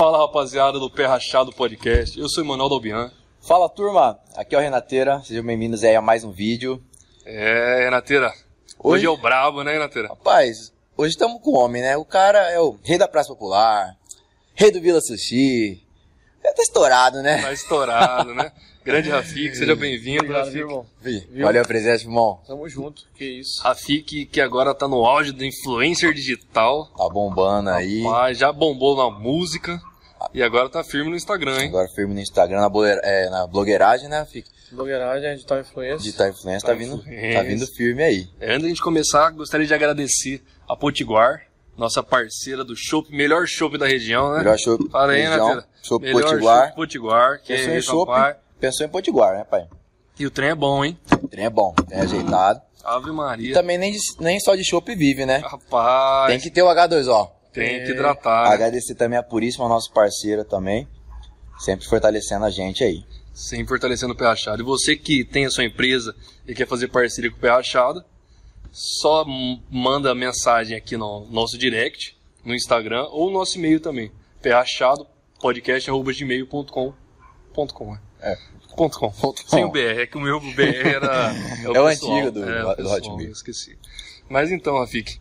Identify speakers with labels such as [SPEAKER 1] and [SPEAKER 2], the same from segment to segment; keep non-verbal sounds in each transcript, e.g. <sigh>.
[SPEAKER 1] Fala rapaziada do Pé Rachado Podcast, eu sou Emanuel Dalbian.
[SPEAKER 2] Fala turma, aqui é o Renateira, sejam bem-vindos aí a mais um vídeo.
[SPEAKER 1] É, Renateira, hoje,
[SPEAKER 2] Hoje-
[SPEAKER 1] é o brabo, né, Renateira?
[SPEAKER 2] Rapaz, hoje estamos com o homem, né? O cara é o rei da Praça Popular, rei do Vila Sushi. Já tá estourado, né?
[SPEAKER 1] Tá estourado, né? <laughs> Grande Rafik, seja bem-vindo,
[SPEAKER 3] Obrigado,
[SPEAKER 1] Rafik.
[SPEAKER 2] Valeu a presença, irmão.
[SPEAKER 3] Tamo junto, que isso.
[SPEAKER 1] Rafik, que agora tá no auge do influencer digital,
[SPEAKER 2] Tá bombando aí.
[SPEAKER 1] mas já bombou na música e agora tá firme no Instagram, hein?
[SPEAKER 2] Agora firme no Instagram, na, blogueira- é, na blogueiragem, né? Fica
[SPEAKER 3] Blogueiragem, digital influência.
[SPEAKER 2] digital influência, tá vindo,
[SPEAKER 1] influência.
[SPEAKER 2] tá vindo firme aí.
[SPEAKER 1] É, Antes da gente começar, gostaria de agradecer a Potiguar, nossa parceira do show, melhor show da região, né?
[SPEAKER 2] Melhor show
[SPEAKER 1] Fala aí,
[SPEAKER 2] região,
[SPEAKER 1] Renateira.
[SPEAKER 2] chopp
[SPEAKER 1] Melhor
[SPEAKER 2] Potiguar.
[SPEAKER 1] chopp Potiguar, que
[SPEAKER 2] Pensou
[SPEAKER 1] é
[SPEAKER 2] em chopp,
[SPEAKER 1] rapaz.
[SPEAKER 2] pensou em Potiguar, né, pai?
[SPEAKER 1] E o trem é bom, hein?
[SPEAKER 2] O trem é bom, é ajeitado.
[SPEAKER 1] Ave
[SPEAKER 2] E
[SPEAKER 1] Maria.
[SPEAKER 2] também nem, de- nem só de chopp vive, né?
[SPEAKER 1] Rapaz,
[SPEAKER 2] Tem que ter o H2O.
[SPEAKER 1] Tem que hidratar. né?
[SPEAKER 2] Agradecer também a Puríssima, nosso parceiro também. Sempre fortalecendo a gente aí.
[SPEAKER 1] Sim, fortalecendo o pé rachado. E você que tem a sua empresa e quer fazer parceria com o pé rachado, só manda mensagem aqui no nosso direct, no Instagram, ou no nosso e-mail também. rachado podcast.gmail.com .com,
[SPEAKER 2] É.
[SPEAKER 1] Ponto .com.
[SPEAKER 2] Ponto
[SPEAKER 1] Sem
[SPEAKER 2] com.
[SPEAKER 1] o BR, é que o meu BR era... <laughs>
[SPEAKER 2] É o antigo do-
[SPEAKER 1] o
[SPEAKER 2] do
[SPEAKER 1] pessoal,
[SPEAKER 2] Hotmail.
[SPEAKER 1] esqueci. Mas então, Rafik,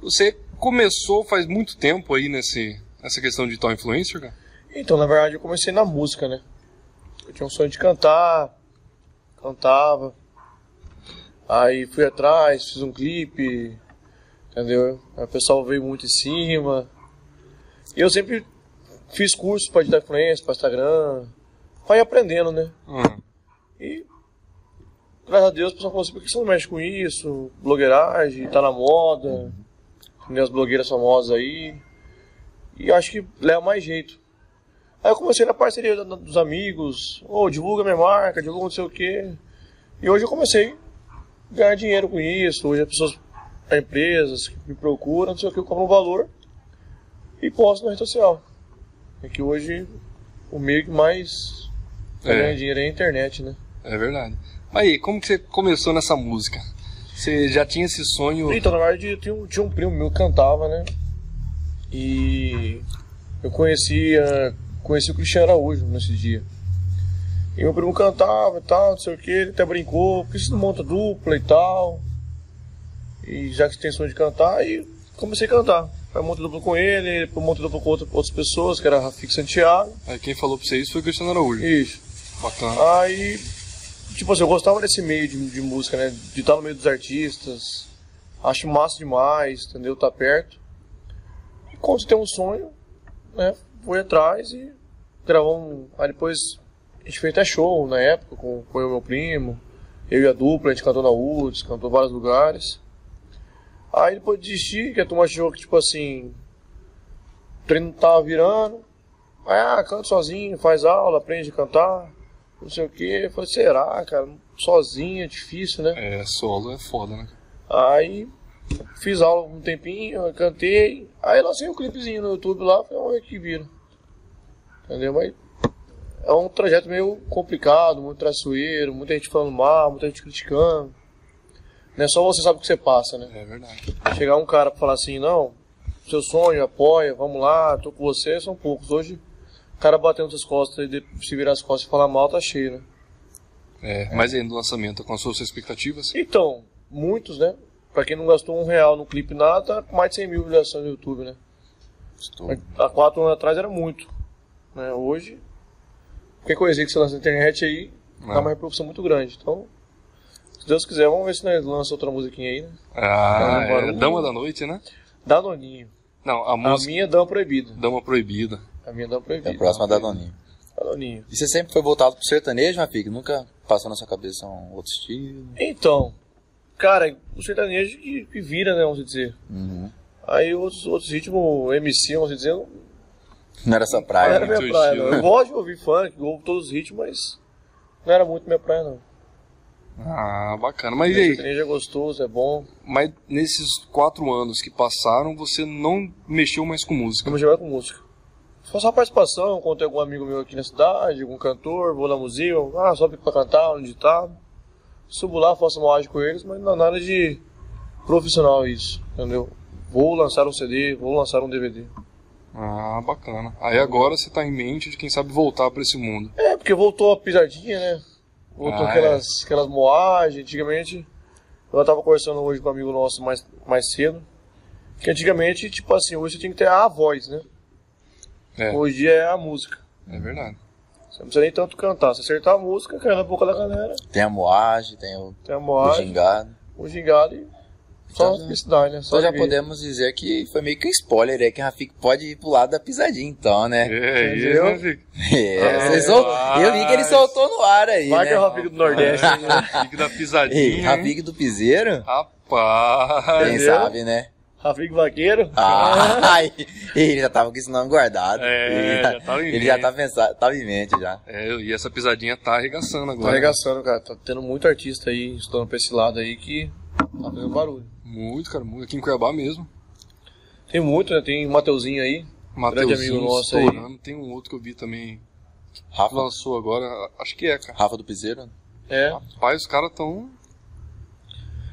[SPEAKER 1] você começou faz muito tempo aí nesse, nessa questão de tal influencer, cara?
[SPEAKER 3] Então, na verdade, eu comecei na música, né? Eu tinha um sonho de cantar, cantava. Aí fui atrás, fiz um clipe, entendeu? Aí o pessoal veio muito em cima. E eu sempre fiz cursos pra digital influência, pra Instagram. Vai aprendendo, né?
[SPEAKER 1] Uhum.
[SPEAKER 3] E, graças a Deus, o pessoal falou assim, por que você não mexe com isso? Blogueiragem, tá na moda. Entendeu? As blogueiras famosas aí. E acho que leva mais jeito. Aí eu comecei na parceria da- dos amigos. Ô, divulga minha marca, divulga não sei o quê. E hoje eu comecei a ganhar dinheiro com isso. Hoje as pessoas, as empresas que me procuram, não sei o que, eu compro um valor e posto na rede social. É que hoje o meio que mais
[SPEAKER 1] É.
[SPEAKER 3] ganha dinheiro é a internet, né?
[SPEAKER 1] É verdade. Mas aí, como que você começou nessa música? Você já tinha esse sonho?
[SPEAKER 3] Então, na verdade, tinha, um- tinha um primo meu que cantava, né? E eu conhecia, conheci o Cristiano Araújo nesse dia. E meu primo cantava e tal, não sei o que, ele até brincou, por que você não monta dupla e tal? E já que você tem sonho de cantar, aí comecei a cantar. Aí montei dupla com ele, depois montei dupla com outra- outras pessoas, que era Rafik Santiago.
[SPEAKER 1] Aí quem falou pra você isso foi o Cristiano Araújo.
[SPEAKER 3] Isso.
[SPEAKER 1] Bacana.
[SPEAKER 3] Aí, tipo assim, eu gostava desse meio de, de música, né? De estar no meio dos artistas. Acho massa demais, entendeu? Tá perto. E quando você tem um sonho, né? Fui atrás e gravou um. Aí depois a gente fez até show na época com, com eu e meu primo. Eu e a dupla, a gente cantou na UDS, cantou em vários lugares. Aí depois desisti, que a turma achou que, tipo assim, o treino não tava virando. Aí, ah, canta sozinho, faz aula, aprende a cantar, não sei o que. Eu falei, será, cara? Sozinho é difícil, né?
[SPEAKER 1] É, solo é foda, né?
[SPEAKER 3] Aí fiz aula um tempinho, cantei. Aí lancei um clipezinho no YouTube lá, ver o que vira. Entendeu? Mas é um trajeto meio complicado, muito traiçoeiro, muita gente falando mal, muita gente criticando. Não é só você sabe o que você passa, né?
[SPEAKER 1] É verdade.
[SPEAKER 3] Chegar um cara pra falar assim, não, seu sonho, apoia, vamos lá, tô com você, são poucos. Hoje, cara batendo suas costas e se virar as costas e falar mal, tá cheio, né?
[SPEAKER 1] É, mas aí no lançamento, com as suas expectativas?
[SPEAKER 3] Então, muitos, né? Pra quem não gastou um real no clipe nada, tá mais de 100 mil visualizações no YouTube, né?
[SPEAKER 2] Estou...
[SPEAKER 3] Há quatro anos atrás era muito. Né? Hoje, qualquer coisinha que você lança na internet aí, dá
[SPEAKER 1] Ah.
[SPEAKER 3] uma repercussão muito grande. Então, se Deus quiser, vamos ver se nós lança outra musiquinha aí, né?
[SPEAKER 1] Ah, é. Dama da Noite, né?
[SPEAKER 3] Danoninho.
[SPEAKER 1] Não, a
[SPEAKER 3] A
[SPEAKER 1] música
[SPEAKER 3] minha Dama Proibida.
[SPEAKER 1] Dama Proibida.
[SPEAKER 3] A minha Dama
[SPEAKER 2] É próxima da Doninho.
[SPEAKER 3] Danoninho.
[SPEAKER 2] E você sempre foi voltado pro sertanejo, Rafique? Nunca passou na sua cabeça um outro estilo?
[SPEAKER 3] Então, cara, o sertanejo que, que vira, né, vamos dizer.
[SPEAKER 2] Uhum.
[SPEAKER 3] Aí outros, outros ritmos, MC, vamos dizer, não
[SPEAKER 2] Não era essa
[SPEAKER 3] não
[SPEAKER 2] praia,
[SPEAKER 3] era
[SPEAKER 2] né?
[SPEAKER 3] minha
[SPEAKER 1] muito
[SPEAKER 3] praia,
[SPEAKER 1] estilo,
[SPEAKER 3] não.
[SPEAKER 1] né?
[SPEAKER 3] Eu gosto de ouvir funk, ouvo todos os ritmos, mas não era muito minha praia, não.
[SPEAKER 1] Ah, bacana. Mas
[SPEAKER 3] O
[SPEAKER 1] e aí?
[SPEAKER 3] sertanejo é gostoso, é bom.
[SPEAKER 1] Mas nesses quatro anos que passaram, você não mexeu mais com música?
[SPEAKER 3] Vamos jogar com música. Faço uma participação, contei algum amigo meu aqui na cidade, algum cantor, vou lá no museu, ah, sobe pra cantar, um ditado. Subo lá, faço uma ágil com eles, mas não é nada de profissional isso, entendeu? Vou lançar um CD, vou lançar um DVD.
[SPEAKER 1] Ah, bacana. Aí agora você tá em mente de quem sabe voltar pra esse mundo.
[SPEAKER 3] É, porque voltou a pisadinha, né? Voltou
[SPEAKER 1] Ah,
[SPEAKER 3] aquelas, aquelas moagens. Antigamente, eu tava conversando hoje com um amigo nosso mais, mais cedo. Que antigamente, tipo assim, hoje você tinha que ter a voz, né?
[SPEAKER 1] É,
[SPEAKER 3] Hoje é a música.
[SPEAKER 1] é verdade.
[SPEAKER 3] Você não precisa nem tanto cantar. Você acertar a música, cai na boca da galera,
[SPEAKER 2] Tem a moagem, tem o,
[SPEAKER 3] tem a
[SPEAKER 2] o
[SPEAKER 3] moagem,
[SPEAKER 2] gingado.
[SPEAKER 3] o gingado e só
[SPEAKER 2] Então já-
[SPEAKER 3] felicidade, né? Só
[SPEAKER 2] Então já podemos dizer que foi meio que um spoiler aí, que a Rafik pode ir pro lado da pisadinha, então, né?
[SPEAKER 1] É,
[SPEAKER 3] Entendeu?
[SPEAKER 1] isso, né, Fico?
[SPEAKER 2] É,
[SPEAKER 1] Ah,
[SPEAKER 2] sol-. Eu vi que ele soltou no ar aí,
[SPEAKER 3] Vai que é
[SPEAKER 2] né?
[SPEAKER 3] o Rafico do Nordeste. né?
[SPEAKER 1] Fico da <laughs> pisadinha.
[SPEAKER 2] Rafik do Piseiro?
[SPEAKER 1] Rapaz.
[SPEAKER 2] Quem sabe, né?
[SPEAKER 3] Rafico Vaqueiro.
[SPEAKER 2] Ah, <laughs> ele já tava com esse nome guardado.
[SPEAKER 1] É,
[SPEAKER 2] ele
[SPEAKER 1] já tava em
[SPEAKER 2] ele já
[SPEAKER 1] mente.
[SPEAKER 2] tá pensado, tava em mente já.
[SPEAKER 1] É, e essa pisadinha tá arregaçando
[SPEAKER 3] Tá
[SPEAKER 1] agora.
[SPEAKER 3] arregaçando, cara. Tá tendo muito artista aí, estudando pra esse lado aí, que tá fazendo barulho.
[SPEAKER 1] Muito, cara, muito. Aqui em Cuiabá mesmo.
[SPEAKER 3] Tem muito, né? Tem o Mateuzinho aí.
[SPEAKER 1] Mateuzinho
[SPEAKER 3] amigo nosso aí.
[SPEAKER 1] Tem um outro que eu vi também.
[SPEAKER 2] Rafa,
[SPEAKER 1] Lançou agora. Acho que é, cara.
[SPEAKER 2] Rafa do Piseiro?
[SPEAKER 3] É.
[SPEAKER 1] Rapaz, os caras tão.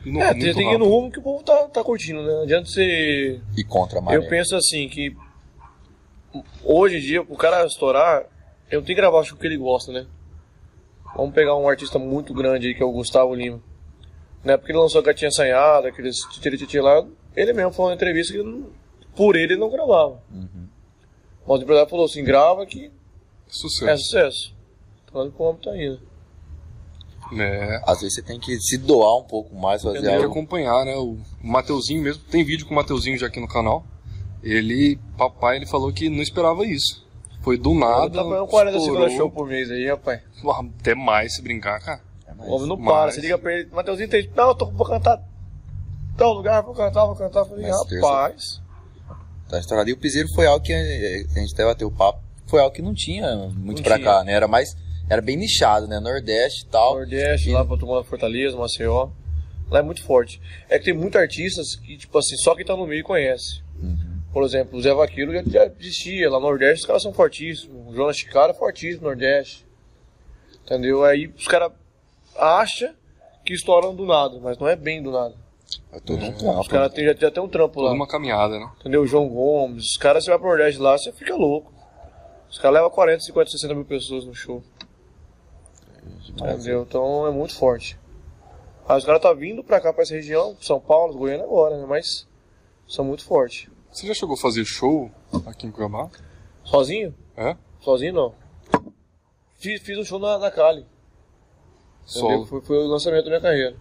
[SPEAKER 1] Indo
[SPEAKER 3] É, tem, tem que ir no rumo que o povo tá, tá curtindo, né? Não adianta você.
[SPEAKER 2] E contra a.
[SPEAKER 3] Eu penso assim, que hoje em dia, o cara estourar, eu tenho que gravar acho, o que ele gosta, né? Vamos pegar um artista muito grande aí, que é o Gustavo Lima. Na época que ele lançou a Gatinha Sanhada, aqueles titiri lá, ele mesmo falou na entrevista que não- por ele ele não gravava.
[SPEAKER 2] Uhum.
[SPEAKER 3] Mas o empresário falou assim, grava que
[SPEAKER 1] Sucesso.
[SPEAKER 3] é sucesso. Então como tá indo.
[SPEAKER 1] É.
[SPEAKER 2] Às vezes você tem que se doar um pouco mais, fazer
[SPEAKER 1] Tem que
[SPEAKER 2] algo.
[SPEAKER 1] acompanhar, né? O Mateuzinho mesmo. Tem vídeo com o Mateuzinho já aqui no canal. Ele, papai, ele falou que não esperava isso. Foi do
[SPEAKER 3] Ele
[SPEAKER 1] nada.
[SPEAKER 3] tá pagando 40
[SPEAKER 1] estourou.
[SPEAKER 3] segundos show por mês aí, rapaz.
[SPEAKER 1] Até mais se brincar, cara.
[SPEAKER 2] É mais-
[SPEAKER 3] O homem não
[SPEAKER 1] Mas-
[SPEAKER 3] para, você liga pra ele, Mateuzinho tem. Não, eu tô, vou cantar tal lugar, vou cantar, vou cantar. Eu falei,
[SPEAKER 2] Mas terça-
[SPEAKER 3] rapaz.
[SPEAKER 2] Tá estourado. E o Piseiro foi algo que a gente até bateu o papo. Foi algo que não tinha muito
[SPEAKER 3] Não
[SPEAKER 2] pra
[SPEAKER 3] tinha.
[SPEAKER 2] cá, né? Era mais. Era bem nichado, né? Nordeste e tal.
[SPEAKER 3] Nordeste,
[SPEAKER 2] E-
[SPEAKER 3] lá pra tomar Fortaleza, Maceió. Lá é muito forte. É que tem muitos artistas que, tipo assim, só quem tá no meio conhece.
[SPEAKER 2] Uhum.
[SPEAKER 3] Por exemplo, o Zé Vaqueiro já, já existia. Lá no Nordeste os caras são fortíssimos. O Jonas Chicara é fortíssimo no Nordeste. Entendeu? Aí os caras acham que estouram do nada, mas não é bem do nada.
[SPEAKER 2] É todo um
[SPEAKER 3] Os
[SPEAKER 2] trampo.
[SPEAKER 3] caras têm- já, já tem um trampo lá.
[SPEAKER 1] Toda uma caminhada, né?
[SPEAKER 3] Entendeu? O João Gomes. Os caras, você vai pro Nordeste lá, você fica louco. Os caras levam 40, 50, 60 mil pessoas no show. Entendeu? Então é muito forte. Os caras tá vindo pra cá, pra essa região, São Paulo, Goiânia agora, né? Mas são muito fortes.
[SPEAKER 1] Você já chegou a fazer show aqui em Cuiabá?
[SPEAKER 3] Sozinho?
[SPEAKER 1] É?
[SPEAKER 3] Sozinho não. Fiz, fiz um show na, na Cali.
[SPEAKER 1] Solo.
[SPEAKER 3] Foi, foi o lançamento da minha carreira.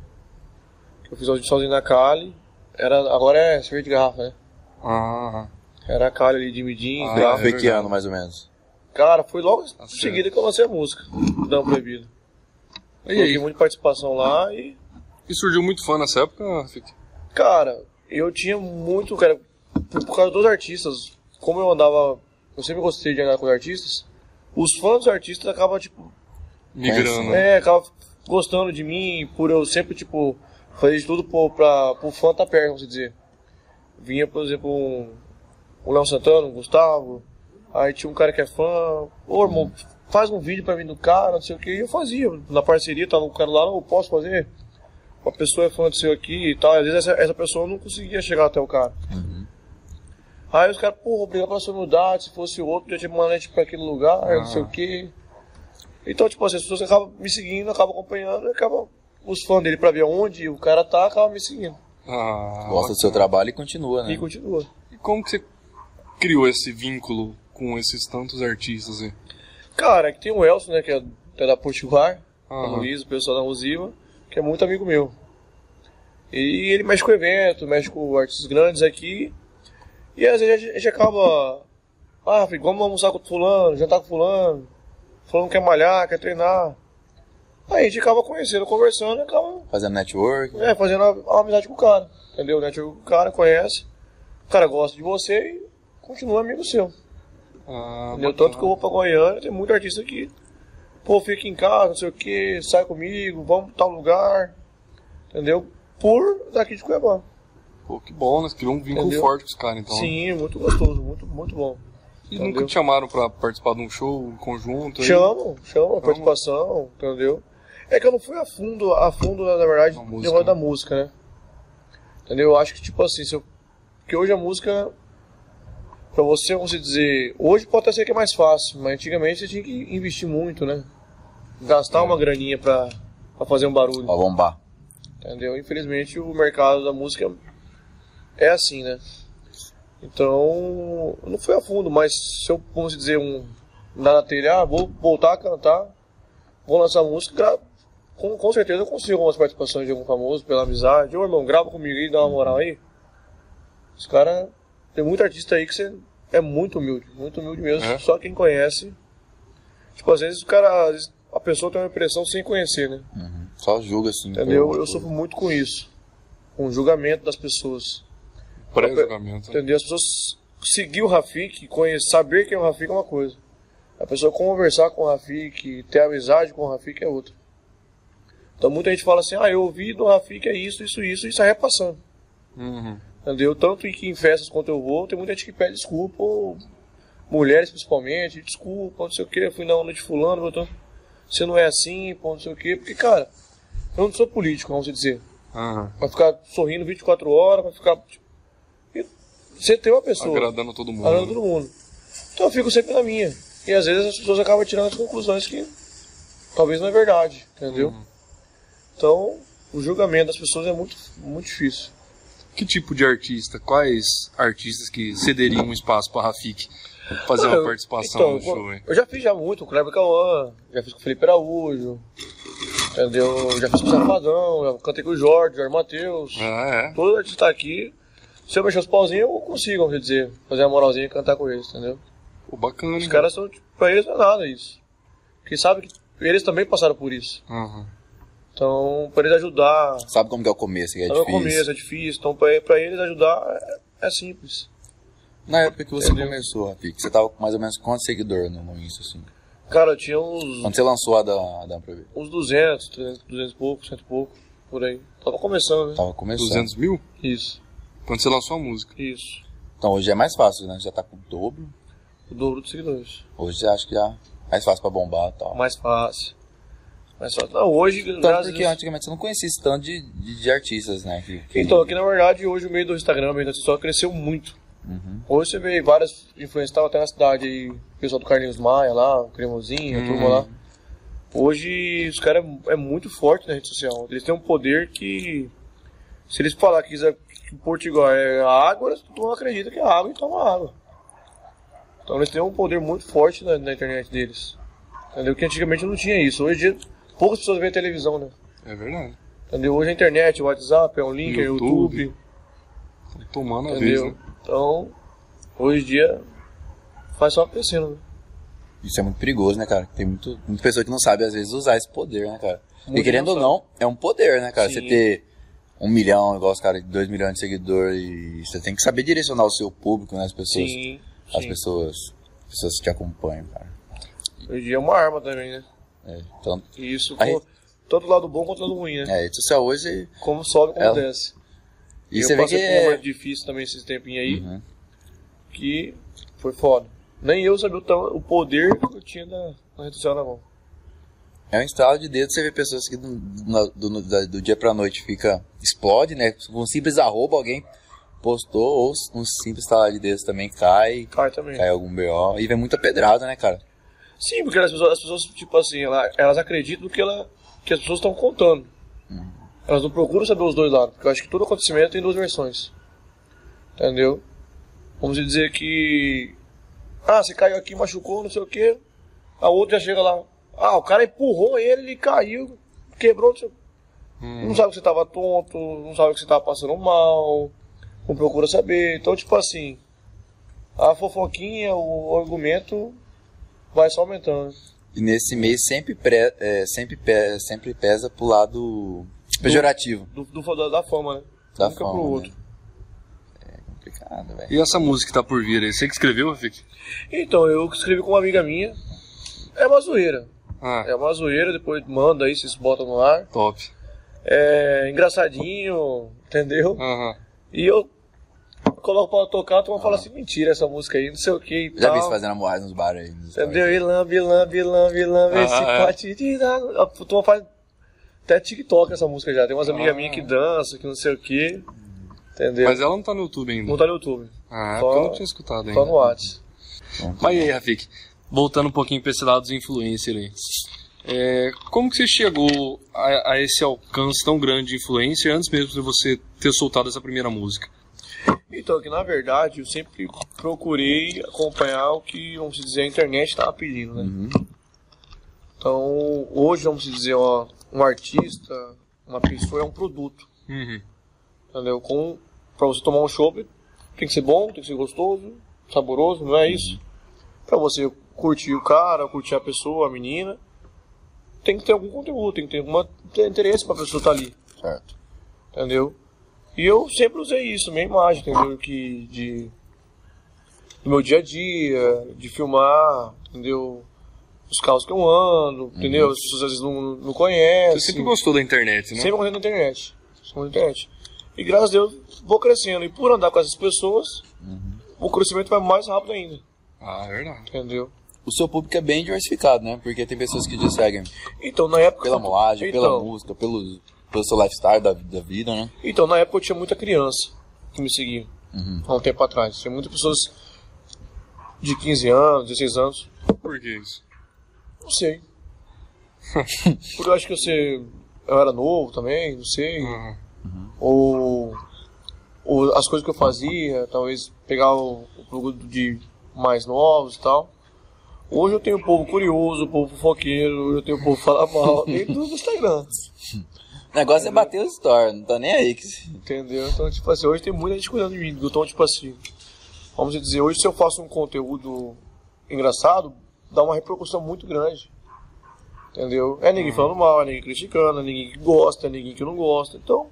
[SPEAKER 3] Eu fiz um sozinho na Cali. Era, agora é cerveja de garrafa, né?
[SPEAKER 1] Ah,
[SPEAKER 3] Era a Cali ali de Midim,
[SPEAKER 1] Ah,
[SPEAKER 3] garrafa.
[SPEAKER 2] Foi que ano, mais ou menos?
[SPEAKER 3] Cara, foi logo em
[SPEAKER 1] certo.
[SPEAKER 3] seguida que eu lancei a música. Dão proibido.
[SPEAKER 1] E
[SPEAKER 3] Coloquei
[SPEAKER 1] aí?
[SPEAKER 3] muita participação lá e.
[SPEAKER 1] E surgiu muito fã nessa época, Fique?
[SPEAKER 3] Cara, eu tinha muito, cara, por, por causa dos artistas, como eu andava. Eu sempre gostei de andar com os artistas, os fãs dos artistas acabam, tipo,
[SPEAKER 1] Migrando.
[SPEAKER 3] é, acabam gostando de mim, por eu sempre, tipo, fazer de tudo pro, pra, pro fã tá perto, vamos dizer. Vinha, por exemplo, um, o Léo Santana, o Gustavo, aí tinha um cara que é fã, ô irmão, faz um vídeo pra mim do cara, não sei o que, e eu fazia, na parceria, tava o cara lá, não, eu posso fazer? Uma pessoa é fã do seu aqui e tal, e às vezes essa, essa pessoa não conseguia chegar até o cara. Aí os caras, porra, obrigado pela sua humildade, se fosse outro, já tinha manete pra aquele lugar, não sei o que. Então, tipo assim, as pessoas acabam me seguindo, acabam acompanhando, e acabam os fãs dele pra ver onde o cara tá, acabam me seguindo.
[SPEAKER 1] Ah,
[SPEAKER 2] Gosta do seu trabalho e continua, né?
[SPEAKER 3] E continua.
[SPEAKER 1] E como que você criou esse vínculo com esses tantos artistas aí?
[SPEAKER 3] Cara, aqui tem o Elson, né, que é da Potiguar, o
[SPEAKER 1] Aham.
[SPEAKER 3] Luiz, o pessoal da Musiva, que é muito amigo meu. E ele mexe com evento, mexe com artistas grandes aqui. E às vezes a gente, acaba. Ah, Felipe, vamos almoçar com fulano, jantar com fulano. Fulano quer malhar, quer treinar. Aí a gente acaba conhecendo, conversando e acaba
[SPEAKER 2] Fazendo network.
[SPEAKER 3] é, fazendo uma, uma amizade com o cara. Entendeu? Né? O cara conhece, o cara gosta de você e continua amigo seu.
[SPEAKER 1] Ah,
[SPEAKER 3] Entendeu? Tanto que eu vou pra Goiânia, tem muito artista aqui. Pô, fica em casa, não sei o que, sai comigo, vamos pra tal lugar. Entendeu? Por daqui de Cuiabá.
[SPEAKER 1] Pô, que bom, né? Você criou um vínculo
[SPEAKER 3] Entendeu?
[SPEAKER 1] forte com os caras, então.
[SPEAKER 3] Sim, muito gostoso, muito, muito bom.
[SPEAKER 1] E
[SPEAKER 3] entendeu?
[SPEAKER 1] nunca te chamaram pra participar de um show em conjunto?
[SPEAKER 3] Chamam, chamam a participação, entendeu? É que eu não fui a fundo, a fundo, na verdade,
[SPEAKER 1] Na música,
[SPEAKER 3] negócio da
[SPEAKER 1] né?
[SPEAKER 3] música, né? Entendeu? Eu acho que, tipo assim, se eu... porque hoje a música. Pra você, vamos dizer, hoje pode até ser que é mais fácil, mas antigamente você tinha que investir muito, né? Gastar uma graninha pra, pra fazer um barulho.
[SPEAKER 2] Pra bombar.
[SPEAKER 3] Entendeu? Infelizmente o mercado da música é assim, né? Então, não foi a fundo, mas se eu, vamos dizer, um, lá na telha, ah, vou voltar a cantar, vou lançar música, com, com certeza eu consigo algumas participações de algum famoso pela amizade. Ô irmão, grava comigo aí, dá uma moral aí. Os caras, tem muito artista aí que você é muito humilde, muito humilde mesmo,
[SPEAKER 1] É?
[SPEAKER 3] só quem conhece. Tipo, às vezes o cara, vezes a pessoa tem uma impressão sem conhecer, né?
[SPEAKER 2] Uhum. Só julga assim.
[SPEAKER 3] Entendeu? Eu sofro muito com isso. Com o julgamento das pessoas.
[SPEAKER 1] Pré-julgamento.
[SPEAKER 3] Entendeu? As pessoas seguir o Rafik, conhecer, saber quem é o Rafik é uma coisa. A pessoa conversar com o Rafik, ter amizade com o Rafik é outra. Então muita gente fala assim, ah, eu ouvi do Rafik é isso, isso, isso, e sai repassando.
[SPEAKER 1] Uhum.
[SPEAKER 3] Entendeu? Tanto em que em festas quanto eu vou, tem muita gente que pede desculpa, ou mulheres principalmente, desculpa, não sei o que, eu fui na onda de fulano, eu tô... você não é assim, pô, não sei o que, porque, cara, eu não sou político, vamos dizer.
[SPEAKER 1] Aham.
[SPEAKER 3] Vai ficar sorrindo 24 horas, vai ficar. tipo, Você tem uma pessoa.
[SPEAKER 1] Agradando todo mundo.
[SPEAKER 3] Agradando todo mundo. Então eu fico sempre na minha. E às vezes as pessoas acabam tirando as conclusões que talvez não é verdade, entendeu?
[SPEAKER 1] Uhum.
[SPEAKER 3] Então, o julgamento das pessoas é muito, muito difícil.
[SPEAKER 1] Que tipo de artista? Quais artistas que cederiam um espaço para Rafik fazer uma participação
[SPEAKER 3] então,
[SPEAKER 1] no show? hein?
[SPEAKER 3] Eu já fiz já muito com o Kleber Cauã, já fiz com o Felipe Araújo, entendeu? Já fiz com o Safadão, já cantei com o Jorge, Jorge Matheus.
[SPEAKER 1] Ah, é.
[SPEAKER 3] Todo artista tá aqui, se eu mexer os pauzinhos, eu consigo, vamos dizer, fazer a moralzinha e cantar com eles, entendeu?
[SPEAKER 1] Pô, bacana,
[SPEAKER 3] Os caras são, tipo, pra eles não é nada isso. Porque sabe que eles também passaram por isso.
[SPEAKER 1] Aham.
[SPEAKER 3] Então, pra eles ajudar,
[SPEAKER 2] Sabe como que é o começo, que é
[SPEAKER 3] no
[SPEAKER 2] difícil.
[SPEAKER 3] começo é difícil, então pra, pra eles ajudar é, é simples.
[SPEAKER 2] Na época que você
[SPEAKER 3] Entendeu?
[SPEAKER 2] começou, Rafik, você tava com mais ou menos quantos seguidores no, no Insta, assim?
[SPEAKER 3] Cara, eu tinha uns,
[SPEAKER 2] Quando você lançou a da, da pra ver?
[SPEAKER 3] uns 200, 300, 200 e pouco, 100 e pouco, por aí. Tava começando, né?
[SPEAKER 2] Tava começando.
[SPEAKER 1] 200 mil?
[SPEAKER 3] Isso,
[SPEAKER 1] Quando você lançou a música.
[SPEAKER 3] isso.
[SPEAKER 2] Então hoje é mais fácil, né? Já tá com o dobro.
[SPEAKER 3] O dobro dos seguidores.
[SPEAKER 2] Hoje você acha que já é mais fácil pra bombar e tal.
[SPEAKER 3] Mais fácil. Mais fácil. Não, hoje,
[SPEAKER 2] Tanto
[SPEAKER 3] graças
[SPEAKER 2] porque antigamente você não conhecia esse tanto de, de, de artistas, né? Que, que-
[SPEAKER 3] Então, aqui na verdade, hoje o meio do Instagram, o meio da só cresceu muito.
[SPEAKER 2] Uhum.
[SPEAKER 3] Hoje você vê várias influências, tava até na cidade aí, o pessoal do Carlinhos Maia lá, o Cremosinho, a turma lá. Hoje os caras é, é muito forte na rede social. Eles têm um poder que. Se eles falar que, quiser, que Portugal é água, todo mundo acredita que é água e toma água. Então eles têm um poder muito forte na, na internet deles. Entendeu? Que antigamente não tinha isso. Hoje em dia, poucas pessoas veem televisão, né?
[SPEAKER 1] É verdade.
[SPEAKER 3] Entendeu? Hoje a internet, o WhatsApp, é um link, é o
[SPEAKER 1] YouTube.
[SPEAKER 3] YouTube.
[SPEAKER 1] Tô tomando a vez,
[SPEAKER 3] Entendeu?
[SPEAKER 1] né?
[SPEAKER 3] Então, hoje em dia, faz só crescendo, né?
[SPEAKER 2] Isso é muito perigoso, né, cara? Tem muito, muita pessoa que não sabe, às vezes, usar esse poder, né, cara?
[SPEAKER 3] Muita
[SPEAKER 2] e querendo ou
[SPEAKER 3] não
[SPEAKER 2] é um poder, né, cara?
[SPEAKER 3] Sim.
[SPEAKER 2] Você ter um milhão, igual os caras, dois milhões de seguidores, e você tem que saber direcionar o seu público, né? As pessoas,
[SPEAKER 3] Sim,
[SPEAKER 2] as
[SPEAKER 3] sim.
[SPEAKER 2] pessoas, as pessoas que te acompanham, cara.
[SPEAKER 3] Hoje em dia é uma arma também, né?
[SPEAKER 2] É, então,
[SPEAKER 3] E isso,
[SPEAKER 2] Aí-
[SPEAKER 3] co- tanto do lado bom quanto do lado ruim, né?
[SPEAKER 2] é, rede social hoje,
[SPEAKER 3] Como sobe, como
[SPEAKER 2] Ela-
[SPEAKER 3] desce.
[SPEAKER 2] e
[SPEAKER 3] eu
[SPEAKER 2] você vê que
[SPEAKER 3] um
[SPEAKER 2] é...
[SPEAKER 3] momento difícil também esses tempinhos aí,
[SPEAKER 2] Uhum.
[SPEAKER 3] que foi foda. Nem eu sabia o, tão- o poder que eu tinha da, na rede social na mão.
[SPEAKER 2] É um estalo de dedo, você vê pessoas que do, do, do- da- do dia pra noite fica, explode, né? Um simples arroba alguém postou, ou um simples estalo de dedos também cai,
[SPEAKER 3] Cai também.
[SPEAKER 2] cai algum BO, e vem muita pedrada, né, cara?
[SPEAKER 3] Sim, porque as pessoas, as pessoas tipo assim, ela- elas acreditam no que, ela, que as pessoas estão contando. Elas não procuram saber os dois lados, porque eu acho que todo acontecimento tem duas versões. Entendeu? Vamos dizer que. Ah, você caiu aqui, machucou, não sei o que. A outra já chega lá. Ah, o cara empurrou ele, ele caiu, quebrou. Não, sei... não sabe que você tava tonto, não sabe que você tava passando mal, não procura saber. Então, tipo assim, a fofoquinha, o argumento vai só aumentando.
[SPEAKER 2] E nesse mês sempre, pre, é, sempre, pe, sempre pesa pro lado pejorativo.
[SPEAKER 3] Do, do, da, da fama, né?
[SPEAKER 2] Da
[SPEAKER 3] Nunca
[SPEAKER 2] fama,
[SPEAKER 3] pro
[SPEAKER 2] né?
[SPEAKER 3] outro.
[SPEAKER 2] É complicado, velho.
[SPEAKER 1] E essa música que tá por vir aí? Você que escreveu, Rafik?
[SPEAKER 3] Então, eu escrevi com uma amiga minha. É uma zoeira.
[SPEAKER 1] Ah,
[SPEAKER 3] É uma zoeira, depois manda aí, vocês botam no ar.
[SPEAKER 1] top.
[SPEAKER 3] É engraçadinho, entendeu? E eu coloco pra tocar, a turma fala assim, mentira essa música aí, não sei o que
[SPEAKER 2] Já vi você fazendo amorrais nos bares aí. nos
[SPEAKER 3] Entendeu? E lambe, lambe, lambe, lambe, esse
[SPEAKER 1] Ah, é.
[SPEAKER 3] pote de água. A turma faz até TikTok essa música já. Tem umas amigas
[SPEAKER 1] Ah.
[SPEAKER 3] minhas que dançam, que não sei o que. Entendeu?
[SPEAKER 1] Mas ela não tá no YouTube ainda.
[SPEAKER 3] Não tá no YouTube.
[SPEAKER 1] Ah,
[SPEAKER 3] Só-
[SPEAKER 1] eu não tinha escutado ainda.
[SPEAKER 3] Só no WhatsApp.
[SPEAKER 1] Mas e aí, Rafik? Voltando um pouquinho pra esse lado dos influencer aí. É, como que você chegou a, a esse alcance tão grande de influencer antes mesmo de você ter soltado essa primeira música?
[SPEAKER 3] Então, que na verdade eu sempre procurei acompanhar o que, vamos dizer, a internet estava pedindo, né?
[SPEAKER 2] Uhum.
[SPEAKER 3] Então, hoje, vamos dizer, ó, um artista, uma pessoa é um produto,
[SPEAKER 1] Uhum.
[SPEAKER 3] entendeu? Com, pra você tomar um chopp, tem que ser bom, tem que ser gostoso, saboroso, não é isso? Pra você curtir o cara, curtir a pessoa, a menina, tem que ter algum conteúdo, tem que ter algum interesse pra pessoa estar ali.
[SPEAKER 2] Certo.
[SPEAKER 3] entendeu? E eu sempre usei isso, minha imagem, entendeu? Que de do meu dia a dia, de filmar, entendeu? Os carros que eu ando, entendeu? As pessoas às vezes não, não conhecem.
[SPEAKER 1] Uhum. Você sempre gostou da internet, né?
[SPEAKER 3] Sempre gostei da internet. Sempre da internet. E graças a Deus vou crescendo. E por andar com essas pessoas, o crescimento vai mais rápido ainda,
[SPEAKER 1] Ah, é verdade.
[SPEAKER 3] entendeu?
[SPEAKER 2] O seu público é bem diversificado, né? Porque tem pessoas que te seguem
[SPEAKER 3] Então, na época.
[SPEAKER 2] pela moagem, pela
[SPEAKER 3] então,
[SPEAKER 2] música, pelo, pelo seu lifestyle da, da vida, né?
[SPEAKER 3] Então, na época eu tinha muita criança que me seguia.
[SPEAKER 2] Uhum.
[SPEAKER 3] Há um tempo atrás. Tinha muitas pessoas de 15 anos, 16 anos.
[SPEAKER 1] Por que isso?
[SPEAKER 3] Não sei. <laughs> Porque eu acho que você. Eu era novo também, não sei.
[SPEAKER 1] Uhum.
[SPEAKER 3] Ou, ou as coisas que eu fazia, talvez pegar o, o produto de mais novos e tal. Hoje eu tenho o povo curioso, o povo fofoqueiro, hoje eu tenho o povo que fala mal, tem tudo no Instagram. <laughs>
[SPEAKER 2] O negócio é bater o story, não tá nem aí. Que...
[SPEAKER 3] Entendeu? Então, tipo assim, hoje tem muita gente cuidando de mim. Então, tipo assim, vamos dizer, hoje se eu faço um conteúdo engraçado, dá uma repercussão muito grande. Entendeu? É ninguém falando mal, é ninguém criticando, é ninguém que gosta, é ninguém que não gosta. Então,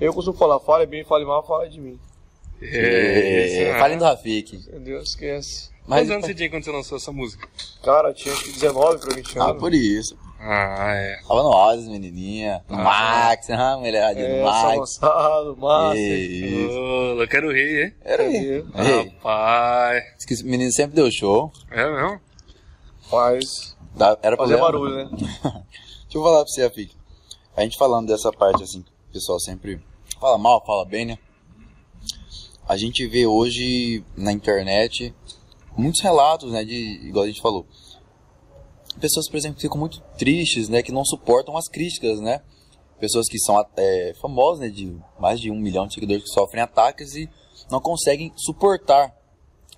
[SPEAKER 3] eu costumo falar, fale bem, fale mal, fale de mim.
[SPEAKER 2] É,
[SPEAKER 1] É,
[SPEAKER 2] Falem do Rafik.
[SPEAKER 3] Entendeu? Esquece.
[SPEAKER 2] Mas,
[SPEAKER 1] Quantos anos você tinha quando você lançou essa música?
[SPEAKER 3] Cara, tinha acho que 19 pra 20
[SPEAKER 2] ah,
[SPEAKER 3] anos.
[SPEAKER 2] por isso.
[SPEAKER 1] Ah, é.
[SPEAKER 2] Tava no Oz, menininha. No
[SPEAKER 1] Ah.
[SPEAKER 2] Max, ah, mulheradinha
[SPEAKER 3] É,
[SPEAKER 2] do Max.
[SPEAKER 3] Salmoçado, massa.
[SPEAKER 2] Isso.
[SPEAKER 1] Ô, eu quero o rei, hein?
[SPEAKER 2] Era? Ei,
[SPEAKER 1] Rapaz.
[SPEAKER 2] diz que esse menino sempre deu show.
[SPEAKER 1] É mesmo?
[SPEAKER 3] Faz.
[SPEAKER 2] Dá- Era
[SPEAKER 3] Fazer
[SPEAKER 2] problema.
[SPEAKER 3] barulho, né? <laughs>
[SPEAKER 2] Deixa eu falar pra você, Rafik. A gente falando dessa parte, assim, o pessoal sempre fala mal, fala bem, né? A gente vê hoje na internet muitos relatos, né, de, igual a gente falou. Pessoas, por exemplo, que ficam muito tristes, né, que não suportam as críticas, né? Pessoas que são é, famosas, né, de mais de um milhão de seguidores que sofrem ataques e não conseguem suportar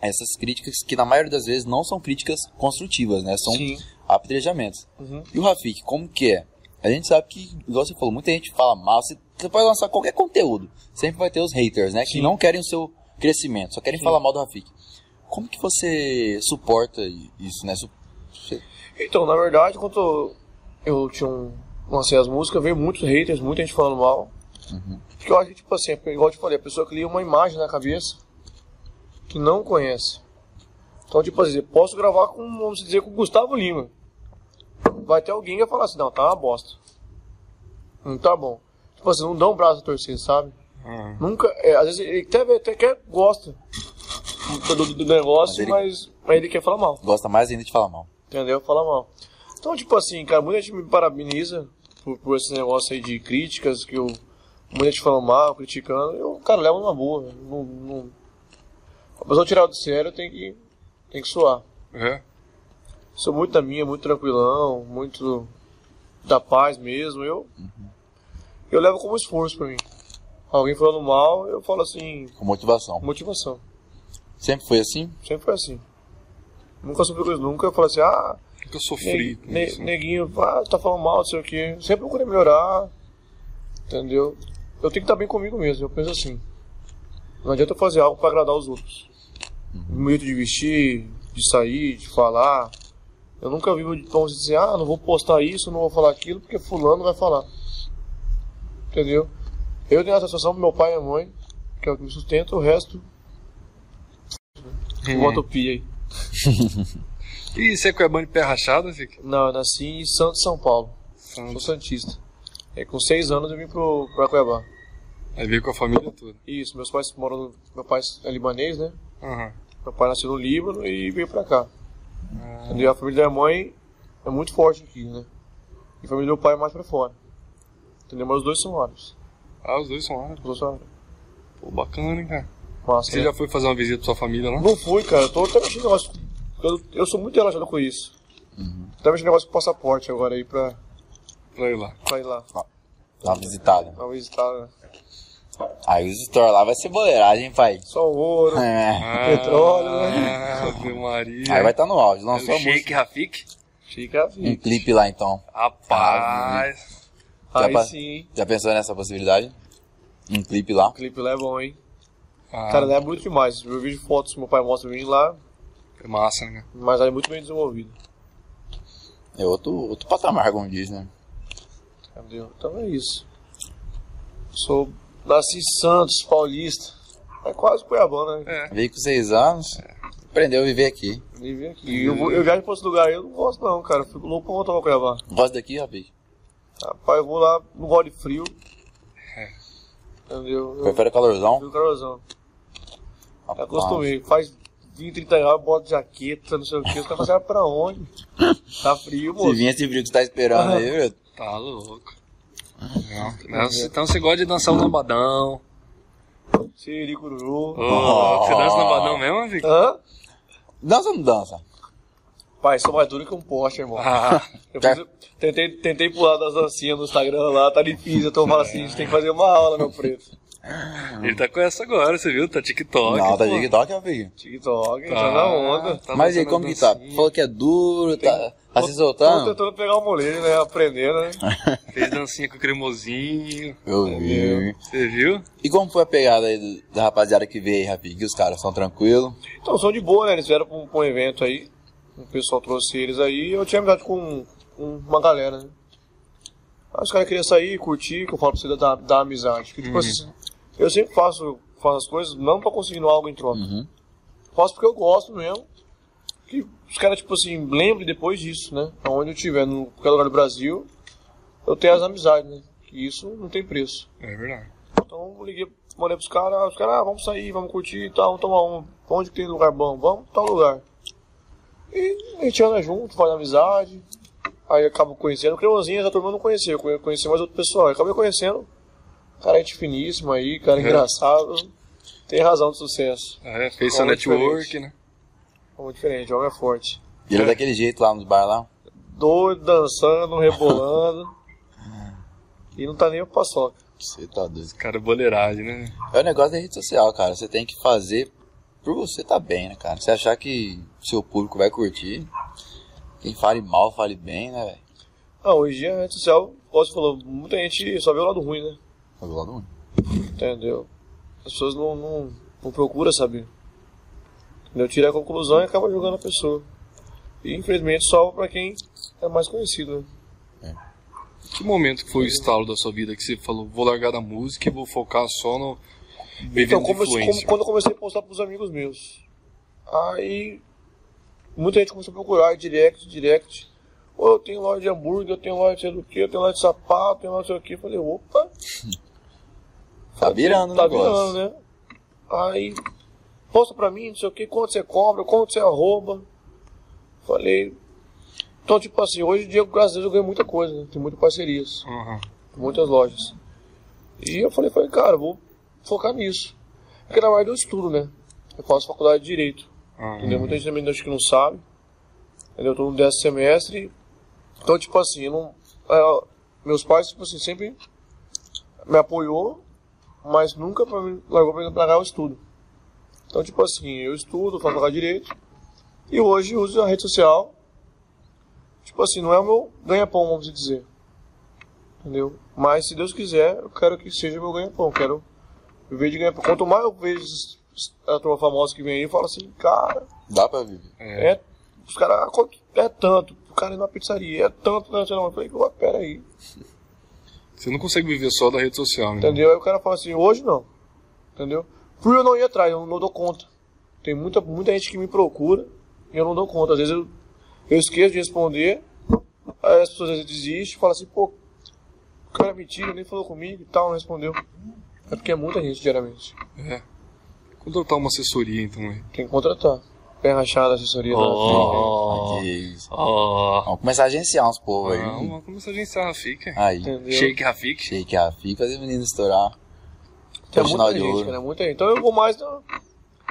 [SPEAKER 2] essas críticas que na maioria das vezes não são críticas construtivas, né? São
[SPEAKER 3] Sim.
[SPEAKER 2] apedrejamentos.
[SPEAKER 3] Uhum.
[SPEAKER 2] E o Rafik, como que é? A gente sabe que, igual você falou, muita gente fala mal. Você, pode lançar qualquer conteúdo. Sempre vai ter os haters, né? Que
[SPEAKER 3] Sim.
[SPEAKER 2] não querem o seu crescimento, só querem
[SPEAKER 3] Sim.
[SPEAKER 2] falar mal do Rafik. Como que você suporta isso, né?
[SPEAKER 3] Então, na verdade, quando eu tinha um, lancei as músicas, veio muitos haters, muita gente falando mal. Porque eu acho que, tipo assim, igual eu te falei, a pessoa cria uma imagem na cabeça que não conhece. Então, tipo assim, posso gravar com, vamos dizer, com o Gustavo Lima. Vai ter alguém que vai falar assim, não, tá uma bosta. Não tá bom. Tipo assim, não dá um braço a torcer, sabe?
[SPEAKER 1] Uhum.
[SPEAKER 3] Nunca, é, às vezes ele até, até quer, gosta do, do- do negócio,
[SPEAKER 2] Mas
[SPEAKER 3] mas, mas ele quer falar mal.
[SPEAKER 2] Gosta mais ainda de falar mal.
[SPEAKER 3] Entendeu? Fala mal. Então, tipo assim, cara, muita gente me parabeniza por, por esse negócio aí de críticas, que eu. Muita gente falando mal, criticando. Eu, cara, levo numa boa. Não, não... A pessoa tirar do sério tem que. tem que suar.
[SPEAKER 1] É.
[SPEAKER 3] Sou muito da minha, muito tranquilão, muito da paz mesmo. Eu. Eu levo como esforço pra mim. Alguém falando mal, eu falo assim,
[SPEAKER 2] Com motivação.
[SPEAKER 3] motivação.
[SPEAKER 2] Sempre foi assim?
[SPEAKER 3] Sempre foi assim. Nunca sofri coisa, nunca eu falo assim, ah,
[SPEAKER 1] Nunca sofri.
[SPEAKER 3] Ne-
[SPEAKER 1] com
[SPEAKER 3] ne-
[SPEAKER 1] isso.
[SPEAKER 3] neguinho, ah, tá falando mal, não sei o que. Sempre procurei melhorar. Entendeu? Eu tenho que estar bem comigo mesmo, eu penso assim. Não adianta eu fazer algo pra agradar os outros. No jeito de vestir, de sair, de falar. Eu nunca vi vamos dizer, ah, não vou postar isso, não vou falar aquilo, porque fulano vai falar. Entendeu? Eu tenho a satisfação pro meu pai e minha mãe, que é o que me sustenta, o resto. Uma utopia aí. <laughs>
[SPEAKER 1] E você é cuiabano de pé rachado, Fica?
[SPEAKER 3] Não, eu nasci em Santos, São Paulo. Sou Santista. É, com seis anos eu vim pro, pra Cuiabá.
[SPEAKER 1] Aí veio com a família toda.
[SPEAKER 3] Isso, meus pais moram no, Meu pai é libanês, né?
[SPEAKER 1] Aham.
[SPEAKER 3] Meu pai nasceu no Líbano e veio pra cá. Entendeu? A família da minha mãe é muito forte aqui, né? E a família do meu pai é mais pra fora. Entendeu? Mas os dois são árabes.
[SPEAKER 1] Ah, os dois são árabes.
[SPEAKER 3] Os dois são árabes.
[SPEAKER 1] Pô, bacana, hein, cara.
[SPEAKER 3] Massa,
[SPEAKER 1] Você
[SPEAKER 3] né?
[SPEAKER 1] já foi fazer uma visita pra sua família lá?
[SPEAKER 3] Não fui, cara. Tô até mexendo negócio. Eu, eu sou muito relaxado com isso.
[SPEAKER 2] Uhum.
[SPEAKER 3] Até mexendo negócio com passaporte agora aí pra,
[SPEAKER 1] Pra ir lá.
[SPEAKER 3] pra ir lá.
[SPEAKER 2] Dá uma visitada.
[SPEAKER 3] Pra visitar, né?
[SPEAKER 2] Aí os store lá vai ser boleiragem, pai.
[SPEAKER 3] Só ouro.
[SPEAKER 2] É.
[SPEAKER 3] Petróleo, né?
[SPEAKER 1] Ave Maria.
[SPEAKER 2] Aí vai estar no auge.
[SPEAKER 1] É
[SPEAKER 2] Lançou música.
[SPEAKER 1] Shake Rafik?
[SPEAKER 3] Chique a
[SPEAKER 2] Um clipe lá então.
[SPEAKER 1] Rapaz.
[SPEAKER 2] Já
[SPEAKER 3] Aí sim.
[SPEAKER 2] Já pensou nessa possibilidade? Um clipe lá?
[SPEAKER 3] O clipe lá é bom, hein?
[SPEAKER 1] Ah,
[SPEAKER 3] Cara, lá é muito demais. Eu vejo fotos que meu pai mostra pra mim lá,
[SPEAKER 1] é massa, né?
[SPEAKER 3] mas é muito bem desenvolvido.
[SPEAKER 2] É outro, outro patamar, como diz, né?
[SPEAKER 3] Entendeu? Então é isso. Sou nasci em Santos, paulista. É quase Cuiabana, né?
[SPEAKER 1] É.
[SPEAKER 2] Veio com seis anos, aprendeu a viver aqui.
[SPEAKER 3] Vivi aqui. E eu, eu viajo pra outro lugar aí, eu não gosto não, cara. Fico louco pra voltar pra Cuiabá.
[SPEAKER 2] Gosta daqui, rapaz?
[SPEAKER 3] Rapaz, eu vou lá, não gosto de frio.
[SPEAKER 1] É.
[SPEAKER 3] Entendeu? Eu
[SPEAKER 2] Prefere calorzão?
[SPEAKER 3] frio calorzão.
[SPEAKER 2] Rapaz.
[SPEAKER 3] acostumei. Faz 20, 30 graus, bota jaqueta, não sei o que. Os caras fazem pra onde? Tá frio,
[SPEAKER 2] Se
[SPEAKER 3] moço.
[SPEAKER 2] vinha esse frio que você tá esperando aí, viu?
[SPEAKER 1] Tá louco. Não. Então você gosta de dançar o lambadão.
[SPEAKER 3] Siricururu.
[SPEAKER 1] Ô, Você dança lambadão mesmo, Vic?
[SPEAKER 3] Hã?
[SPEAKER 2] Dança ou não dança?
[SPEAKER 3] Pai, sou mais duro que um poste, irmão.
[SPEAKER 1] Ah,
[SPEAKER 3] Eu tentei, tentei pular das dancinhas no Instagram lá, tá difícil. Então eu falo assim, a gente tem que fazer uma aula, meu preto.
[SPEAKER 1] Ele tá com essa agora, você viu? Tá TikTok.
[SPEAKER 2] não, tá
[SPEAKER 1] pô.
[SPEAKER 2] TikTok, rapaz.
[SPEAKER 3] TikTok,
[SPEAKER 1] Tá,
[SPEAKER 3] tá na onda.
[SPEAKER 1] tá
[SPEAKER 2] Mas aí, como que tá? Falou que é duro, tá, tá se
[SPEAKER 3] Tô
[SPEAKER 2] soltando?
[SPEAKER 3] tentando pegar o molejo, né? Aprendendo, né? <laughs>
[SPEAKER 1] Fez dancinha com cremosinho.
[SPEAKER 2] Eu vi.
[SPEAKER 1] Você viu?
[SPEAKER 2] E como foi a pegada aí da rapaziada que veio aí, rapaz? Que os caras são tranquilos?
[SPEAKER 3] Então, são de boa, né? Eles vieram pra um, pra um evento aí. O pessoal trouxe eles aí e eu tinha amizade com, com uma galera, né? Aí os caras queriam sair, curtir, que eu falo pra você da, da amizade. Que, tipo assim, eu sempre faço, faço as coisas não pra conseguir algo em troca.
[SPEAKER 2] Uhum.
[SPEAKER 3] Faço porque eu gosto mesmo. Que os caras, tipo assim, lembrem depois disso, né? Aonde eu estiver, no qualquer lugar do Brasil, eu tenho as amizades, né? Que isso não tem preço.
[SPEAKER 1] É verdade.
[SPEAKER 3] Então eu liguei, mandei pros caras, os caras, ah, vamos sair, vamos curtir e tal, vamos tomar um. Onde que tem lugar bom? Vamos tal lugar. E a gente anda junto, faz amizade. Aí acabo conhecendo. O Cremosinho, essa turma eu não conhecia, eu conhe- conheci mais outro pessoal. Aí acabei conhecendo. Cara, gente finíssimo aí, cara
[SPEAKER 1] É.
[SPEAKER 3] engraçado. Tem razão de sucesso.
[SPEAKER 1] É, fez seu network,
[SPEAKER 3] diferença.
[SPEAKER 1] né?
[SPEAKER 3] É muito diferente, o homem é forte.
[SPEAKER 2] E ele é daquele jeito lá nos bar lá?
[SPEAKER 3] Doido, dançando, rebolando. <laughs> e não tá nem pra paçoca.
[SPEAKER 2] Você tá doido.
[SPEAKER 1] Cara, boleiragem, né?
[SPEAKER 2] É o negócio da rede social, cara. Você tem que fazer por você tá bem, né, cara? Você achar que seu público vai curtir. Quem fale mal, fale bem, né, velho?
[SPEAKER 3] Ah, hoje em dia a rede social, como você falou, muita gente só vê o lado ruim, né?
[SPEAKER 2] Do lado ruim.
[SPEAKER 3] Entendeu? As pessoas não, não, não procuram saber. Entendeu? Tira a conclusão e acaba jogando a pessoa. E infelizmente só pra quem é mais conhecido, né?
[SPEAKER 1] Que momento que foi o estalo da sua vida que você falou, vou largar da música e vou focar só no vivendo
[SPEAKER 3] Então, como, como- quando eu comecei a postar pros amigos meus, aí muita gente começou a procurar direct, direct. Ô, eu tenho loja de hambúrguer, eu tenho loja de sei do que, eu tenho loja de sapato, eu tenho loja de sei o que. Eu falei, opa, <laughs>
[SPEAKER 2] Tá virando o
[SPEAKER 3] tá
[SPEAKER 2] negócio.
[SPEAKER 3] virando, né? Aí, posta pra mim, não sei o que, quanto você cobra, quanto você arroba. Falei. Então, tipo assim, hoje em dia, graças a Deus, eu ganho muita coisa, né? Tem muitas parcerias,
[SPEAKER 1] Aham.
[SPEAKER 3] muitas lojas. E eu falei, falei, cara, vou focar nisso. Porque na verdade eu estudo, né? Eu faço faculdade de Direito.
[SPEAKER 1] Aham.
[SPEAKER 3] Entendeu? Muita gente também acho que não sabe. Entendeu? Eu tô no décimo semestre. Então, tipo assim, não. é, meus pais, tipo assim, sempre me apoiou, mas nunca pra mim, largou pra largar o estudo. Então, tipo assim, eu estudo, faço faculdade de direito. E hoje uso a rede social. Tipo assim, não é o meu ganha-pão, vamos dizer. Entendeu? Mas se Deus quiser, eu quero que seja meu ganha-pão. Quero viver de ganha-pão. Quanto mais eu vejo a turma famosa que vem aí, eu falo assim, cara,
[SPEAKER 2] Dá pra viver.
[SPEAKER 1] É.
[SPEAKER 3] é, os caras, quanto- é tanto, o cara ir numa pizzaria, é tanto, né? Eu falei, "Ué, pera aí,
[SPEAKER 1] Você não consegue viver só da rede social, né?
[SPEAKER 3] entendeu? Aí o cara fala assim, hoje não, entendeu? Por eu não ir atrás, eu não dou conta. Tem muita, muita gente que me procura e eu não dou conta. Às vezes eu, eu esqueço de responder, aí as pessoas às vezes desistem, falam assim, pô, o cara me tira, nem falou comigo e tal, não respondeu. É porque é muita gente diariamente.
[SPEAKER 1] É. Contratar uma assessoria, então, aí.
[SPEAKER 3] Tem que contratar. Pé rachada, assessoria.
[SPEAKER 1] Oh.
[SPEAKER 2] Que isso.
[SPEAKER 1] Ó.
[SPEAKER 2] Vamos começar a agenciar uns povos aí.
[SPEAKER 1] Vamos começar a agenciar a Rafik.
[SPEAKER 2] Aí.
[SPEAKER 3] Entendeu?
[SPEAKER 1] Shake Rafik.
[SPEAKER 2] Shake a fica, fazer menino estourar.
[SPEAKER 3] Tem muita gente, cara, muita gente. Então eu vou mais na,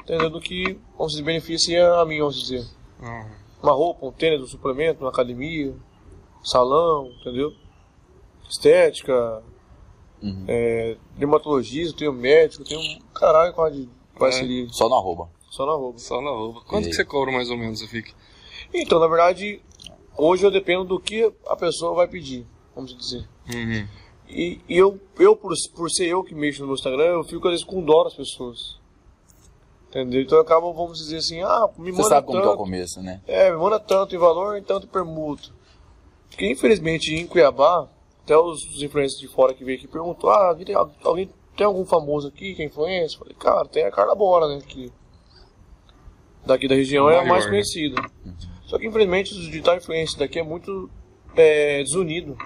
[SPEAKER 3] entendeu, do que, vamos dizer, beneficia a mim, vamos dizer.
[SPEAKER 1] Uhum.
[SPEAKER 3] Uma roupa, um tênis, um suplemento, uma academia, salão, entendeu? Estética,
[SPEAKER 2] Uhum.
[SPEAKER 3] é, dermatologista, tenho médico, tenho um caralho quase de parceria.
[SPEAKER 2] Só no arroba.
[SPEAKER 3] Só na roupa.
[SPEAKER 1] Só na roupa. Quanto
[SPEAKER 2] E-
[SPEAKER 1] que você cobra mais ou menos, Fique?
[SPEAKER 3] Então, na verdade, hoje eu dependo do que a pessoa vai pedir, vamos dizer.
[SPEAKER 1] Uhum.
[SPEAKER 3] E, e eu, eu por, por ser eu que mexo no meu Instagram, eu fico às vezes com dó das pessoas. Entendeu? Então eu acabo, vamos dizer assim, ah, me
[SPEAKER 2] Você
[SPEAKER 3] manda
[SPEAKER 2] sabe como que é o
[SPEAKER 3] tanto.
[SPEAKER 2] começo, né?
[SPEAKER 3] É, me manda tanto em valor e tanto em permuta. Porque infelizmente em Cuiabá, até os, os influencers de fora que veio aqui perguntou, ah, tem, al- alguém tem algum famoso aqui que é influencer? Eu Falei, cara, tem a Carla Bora, né? Que daqui da região é a
[SPEAKER 1] Maior,
[SPEAKER 3] mais
[SPEAKER 1] né?
[SPEAKER 3] conhecida. Só que infelizmente os digital influencers daqui é muito é, desunido.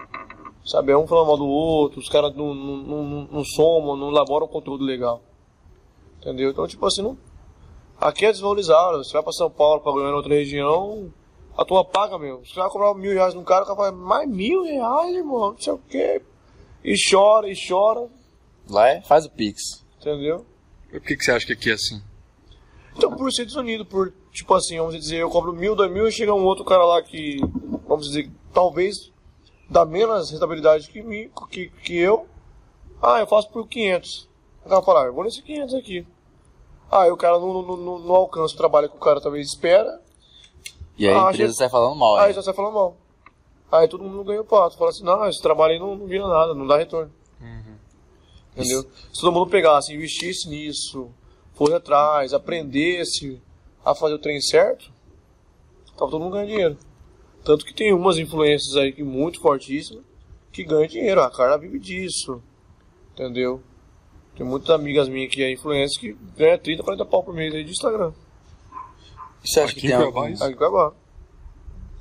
[SPEAKER 3] Sabe, é um falando mal do outro, os caras não, não, não, não somam, não elaboram conteúdo legal. Entendeu? Então, tipo assim, não, Aqui é desvalorizado. Você vai pra São Paulo pra ganhar em outra região, a tua paga, meu. Você vai cobrar mil reais num cara, o cara fala, mais mil reais, irmão, não sei o quê. E chora, e chora,
[SPEAKER 2] Lá é, faz o Pix.
[SPEAKER 3] entendeu?
[SPEAKER 1] Por que, que você acha que aqui é assim?
[SPEAKER 3] Então, por ser desunido, por, tipo assim, vamos dizer, eu cobro mil, dois mil, e chega um outro cara lá que, vamos dizer, talvez dá menos rentabilidade que, mim, que, que eu. Ah, eu faço por 500. O cara fala, ah, eu vou nesse 500 aqui. Aí o cara não, não, não, não alcança o trabalho que o cara talvez espera,
[SPEAKER 2] E aí a
[SPEAKER 3] Ah,
[SPEAKER 2] empresa
[SPEAKER 3] gente-
[SPEAKER 2] sai falando mal.
[SPEAKER 3] Aí
[SPEAKER 2] né?
[SPEAKER 3] já sai falando mal. Aí todo mundo ganha o pato. Fala assim, não, esse trabalho aí não, não vira nada, não dá retorno. Entendeu? Se todo mundo pegasse, investisse nisso, fosse atrás, aprendesse a fazer o trem certo, tava todo mundo ganhando dinheiro. Tanto que tem umas influências aí que muito fortíssimas que ganham dinheiro. A Carla vive disso. Entendeu? Tem muitas amigas minhas que é influência que ganha 30, 40 pau por mês aí de Instagram.
[SPEAKER 2] E você acha
[SPEAKER 1] Aqui
[SPEAKER 2] que
[SPEAKER 1] em
[SPEAKER 2] tem
[SPEAKER 1] Cuiabá,
[SPEAKER 2] algum...
[SPEAKER 3] Aí que acabar.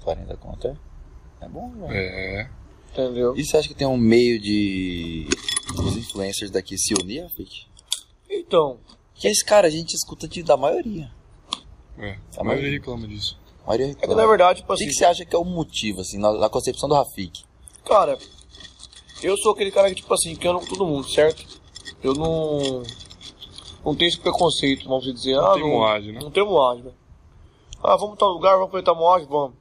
[SPEAKER 2] 40 conto é? É bom, velho.
[SPEAKER 1] É.
[SPEAKER 3] Entendeu?
[SPEAKER 2] E você acha que tem um meio de os influencers daqui se unir, Rafik?
[SPEAKER 3] Então,
[SPEAKER 2] Que esse cara a gente escuta de, da maioria.
[SPEAKER 1] É.
[SPEAKER 2] Tá
[SPEAKER 1] A maioria
[SPEAKER 2] maioria.
[SPEAKER 1] reclama disso.
[SPEAKER 2] A maioria
[SPEAKER 3] é que
[SPEAKER 2] reclama.
[SPEAKER 3] na verdade, tipo
[SPEAKER 2] O
[SPEAKER 3] assim,
[SPEAKER 2] que, que você acha que é o motivo, assim, na, na concepção do Rafik?
[SPEAKER 3] Cara, eu sou aquele cara que, tipo assim, que anda com todo mundo, certo? Eu não. Não tenho esse preconceito, vamos dizer.
[SPEAKER 1] Não
[SPEAKER 3] ah,
[SPEAKER 1] tem moagem, né?
[SPEAKER 3] Não tem moagem, velho. Ah, vamos pra tal lugar, vamos tal moagem, vamos.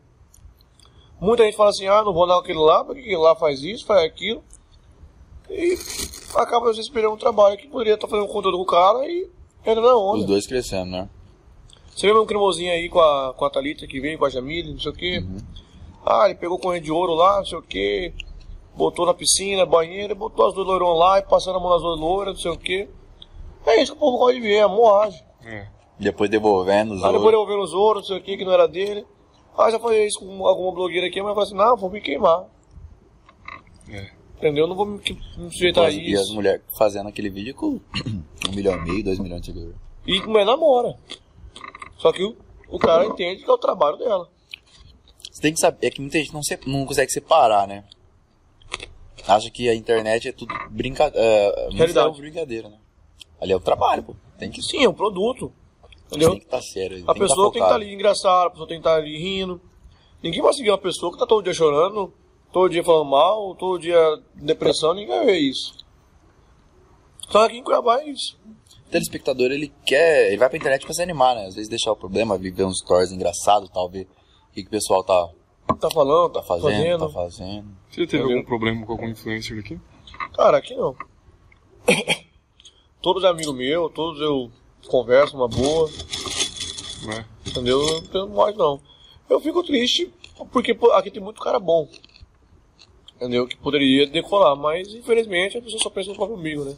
[SPEAKER 3] Muita gente fala assim, ah, não vou dar aquele lá, porque aquele lá faz isso, faz aquilo. E acaba às vezes perdendo um trabalho que poderia estar fazendo conteúdo com o cara e entra na onda.
[SPEAKER 2] Os dois crescendo, né?
[SPEAKER 3] Você lembra um cremosinho aí com a, com a Thalita que veio, com a Jamile, não sei o quê? Ah, ele pegou corrente de ouro lá, não sei o quê. Botou na piscina, banheiro, botou as duas loirões lá e passando a mão nas duas loiras, não sei o quê. É isso que o povo gosta de ver, a moagem.
[SPEAKER 1] É.
[SPEAKER 2] Depois devolvendo os
[SPEAKER 3] Aí depois devolvendo os ouros, não sei o quê, que não era dele. Ah, já falei isso com alguma blogueira aqui, mas eu falei assim, não, vou me queimar.
[SPEAKER 1] É.
[SPEAKER 3] Entendeu? Eu não vou me, me sujeitar a
[SPEAKER 2] E as
[SPEAKER 3] isso.
[SPEAKER 2] mulheres fazendo aquele vídeo com <clears throat> um milhão e meio, dois milhões de seguidores.
[SPEAKER 3] E mulher namora. Só que o, o cara entende que é o trabalho dela.
[SPEAKER 2] Você tem que saber, é que muita gente não, se- não consegue separar, né? Acha que a internet é tudo brinca, é, muito
[SPEAKER 3] Realidade.
[SPEAKER 2] é brincadeira, né? Ali é o trabalho, pô. Tem que,
[SPEAKER 3] Sim, é um produto. Entendeu?
[SPEAKER 2] tem que estar sério.
[SPEAKER 3] A pessoa tem que estar ali engraçada, a pessoa tem que estar ali rindo. Ninguém vai seguir uma pessoa que tá todo dia chorando, todo dia falando mal, todo dia depressão, ninguém vai ver isso. Só que aqui em Cuiabá é isso.
[SPEAKER 2] O telespectador, ele quer. Ele vai pra internet pra se animar, né? Às vezes deixar o problema, ver uns stories engraçados, tal, ver o que, que o pessoal tá,
[SPEAKER 3] Tá falando,
[SPEAKER 2] tá
[SPEAKER 3] tá
[SPEAKER 2] fazendo,
[SPEAKER 3] fazendo.
[SPEAKER 2] tá fazendo.
[SPEAKER 1] Você já teve algum problema com algum influencer aqui?
[SPEAKER 3] Cara, aqui não. <coughs> todos é amigo meu, todos eu converso uma boa,
[SPEAKER 1] Né?
[SPEAKER 3] entendeu? Eu não tenho mais não. Eu fico triste porque aqui tem muito cara bom. Entendeu? Que poderia decolar, mas infelizmente a pessoa só pensa no próprio amigo, né?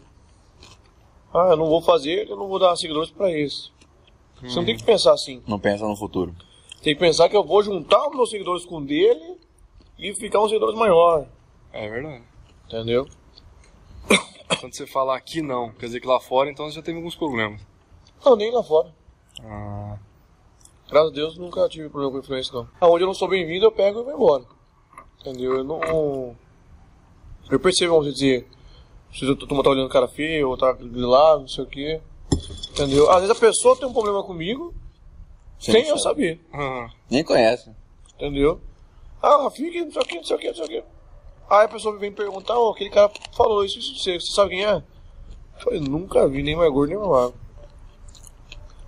[SPEAKER 3] Ah, eu não vou fazer, eu não vou dar seguidores pra esse. Você não tem que pensar assim.
[SPEAKER 2] Não pensa no futuro.
[SPEAKER 3] Tem que pensar que eu vou juntar os meus seguidores com o dele e ficar uns seguidores maior.
[SPEAKER 1] É verdade.
[SPEAKER 3] Entendeu?
[SPEAKER 1] Quando você fala aqui não, quer dizer que lá fora então você já teve alguns problemas.
[SPEAKER 3] Não, nem lá fora.
[SPEAKER 1] Ah,
[SPEAKER 3] Graças a Deus nunca tive problema com influência, não. Aonde eu não sou bem-vindo, eu pego e vou embora. Entendeu? Eu não. Eu percebo, vamos dizer, se a turma tá olhando cara feio, ou tá grilado, não sei o quê. Entendeu? Às vezes a pessoa tem um problema comigo,
[SPEAKER 2] Você
[SPEAKER 3] sem eu
[SPEAKER 2] sabe.
[SPEAKER 3] saber.
[SPEAKER 1] ah,
[SPEAKER 2] Nem conhece.
[SPEAKER 3] Entendeu? Ah, fica, não sei o que, não sei o que, não sei o que. Aí a pessoa vem perguntar, ó, aquele cara falou isso, isso, você, você sabe quem é? Falei, nunca vi nem mais gordo nem mais magro.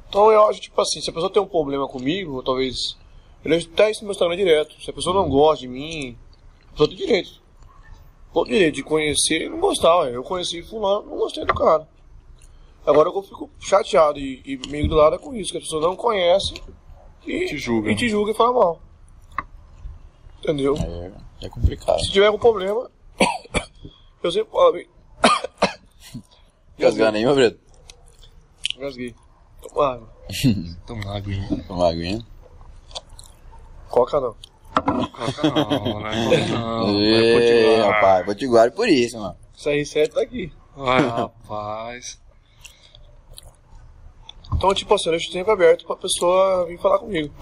[SPEAKER 3] Então eu acho, tipo assim, se a pessoa tem um problema comigo, ou talvez. Ele até isso no meu Instagram direto. Se a pessoa não gosta de mim, tem direito. Todo direito de conhecer e não gostar, ué. Eu conheci fulano, não gostei do cara. Agora eu fico chateado e, e meio do lado é com isso, que a pessoa não conhece e
[SPEAKER 1] Te julga.
[SPEAKER 3] e, te julga e fala mal. Entendeu?
[SPEAKER 2] É, é complicado.
[SPEAKER 3] Se tiver algum problema, <coughs> eu sempre falo,
[SPEAKER 2] Gasgando <coughs> aí, meu Bredo?
[SPEAKER 3] Gasguei. Toma água. <laughs>
[SPEAKER 1] Toma água, hein?
[SPEAKER 2] Uma aguinha.
[SPEAKER 3] Coca não.
[SPEAKER 1] Coca não, né? Não, continuar.
[SPEAKER 2] rapaz, potiguar por isso, mano.
[SPEAKER 3] Isso aí, certo tá aqui.
[SPEAKER 1] Ai, <laughs> rapaz.
[SPEAKER 3] Então, tipo assim, eu deixo sempre aberto pra pessoa vir falar comigo.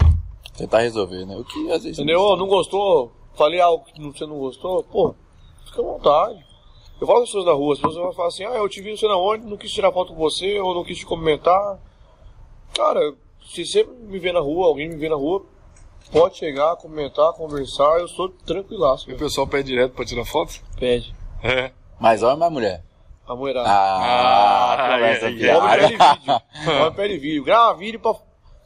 [SPEAKER 2] Tentar resolver, né? O que às vezes.
[SPEAKER 3] Entendeu? Ô, não gostou? Falei algo que você não gostou? Pô, fica à vontade. Eu falo com as pessoas na rua, as pessoas vão falar assim, ah, eu te vi não sei na onde, não quis tirar foto com você, ou não quis te cumprimentar. Cara, se você me vê na rua, alguém me vê na rua, pode chegar, comentar, conversar, eu sou tranquilaço.
[SPEAKER 1] E o pessoal pede direto pra tirar foto?
[SPEAKER 3] Pede.
[SPEAKER 1] É.
[SPEAKER 2] Mais homem ou mais mulher?
[SPEAKER 3] A mulherada.
[SPEAKER 2] Ah,
[SPEAKER 1] Ah,
[SPEAKER 2] conversa <laughs>
[SPEAKER 1] é, é.
[SPEAKER 3] Homem pede vídeo. <laughs> Homem pede vídeo. Grava vídeo pra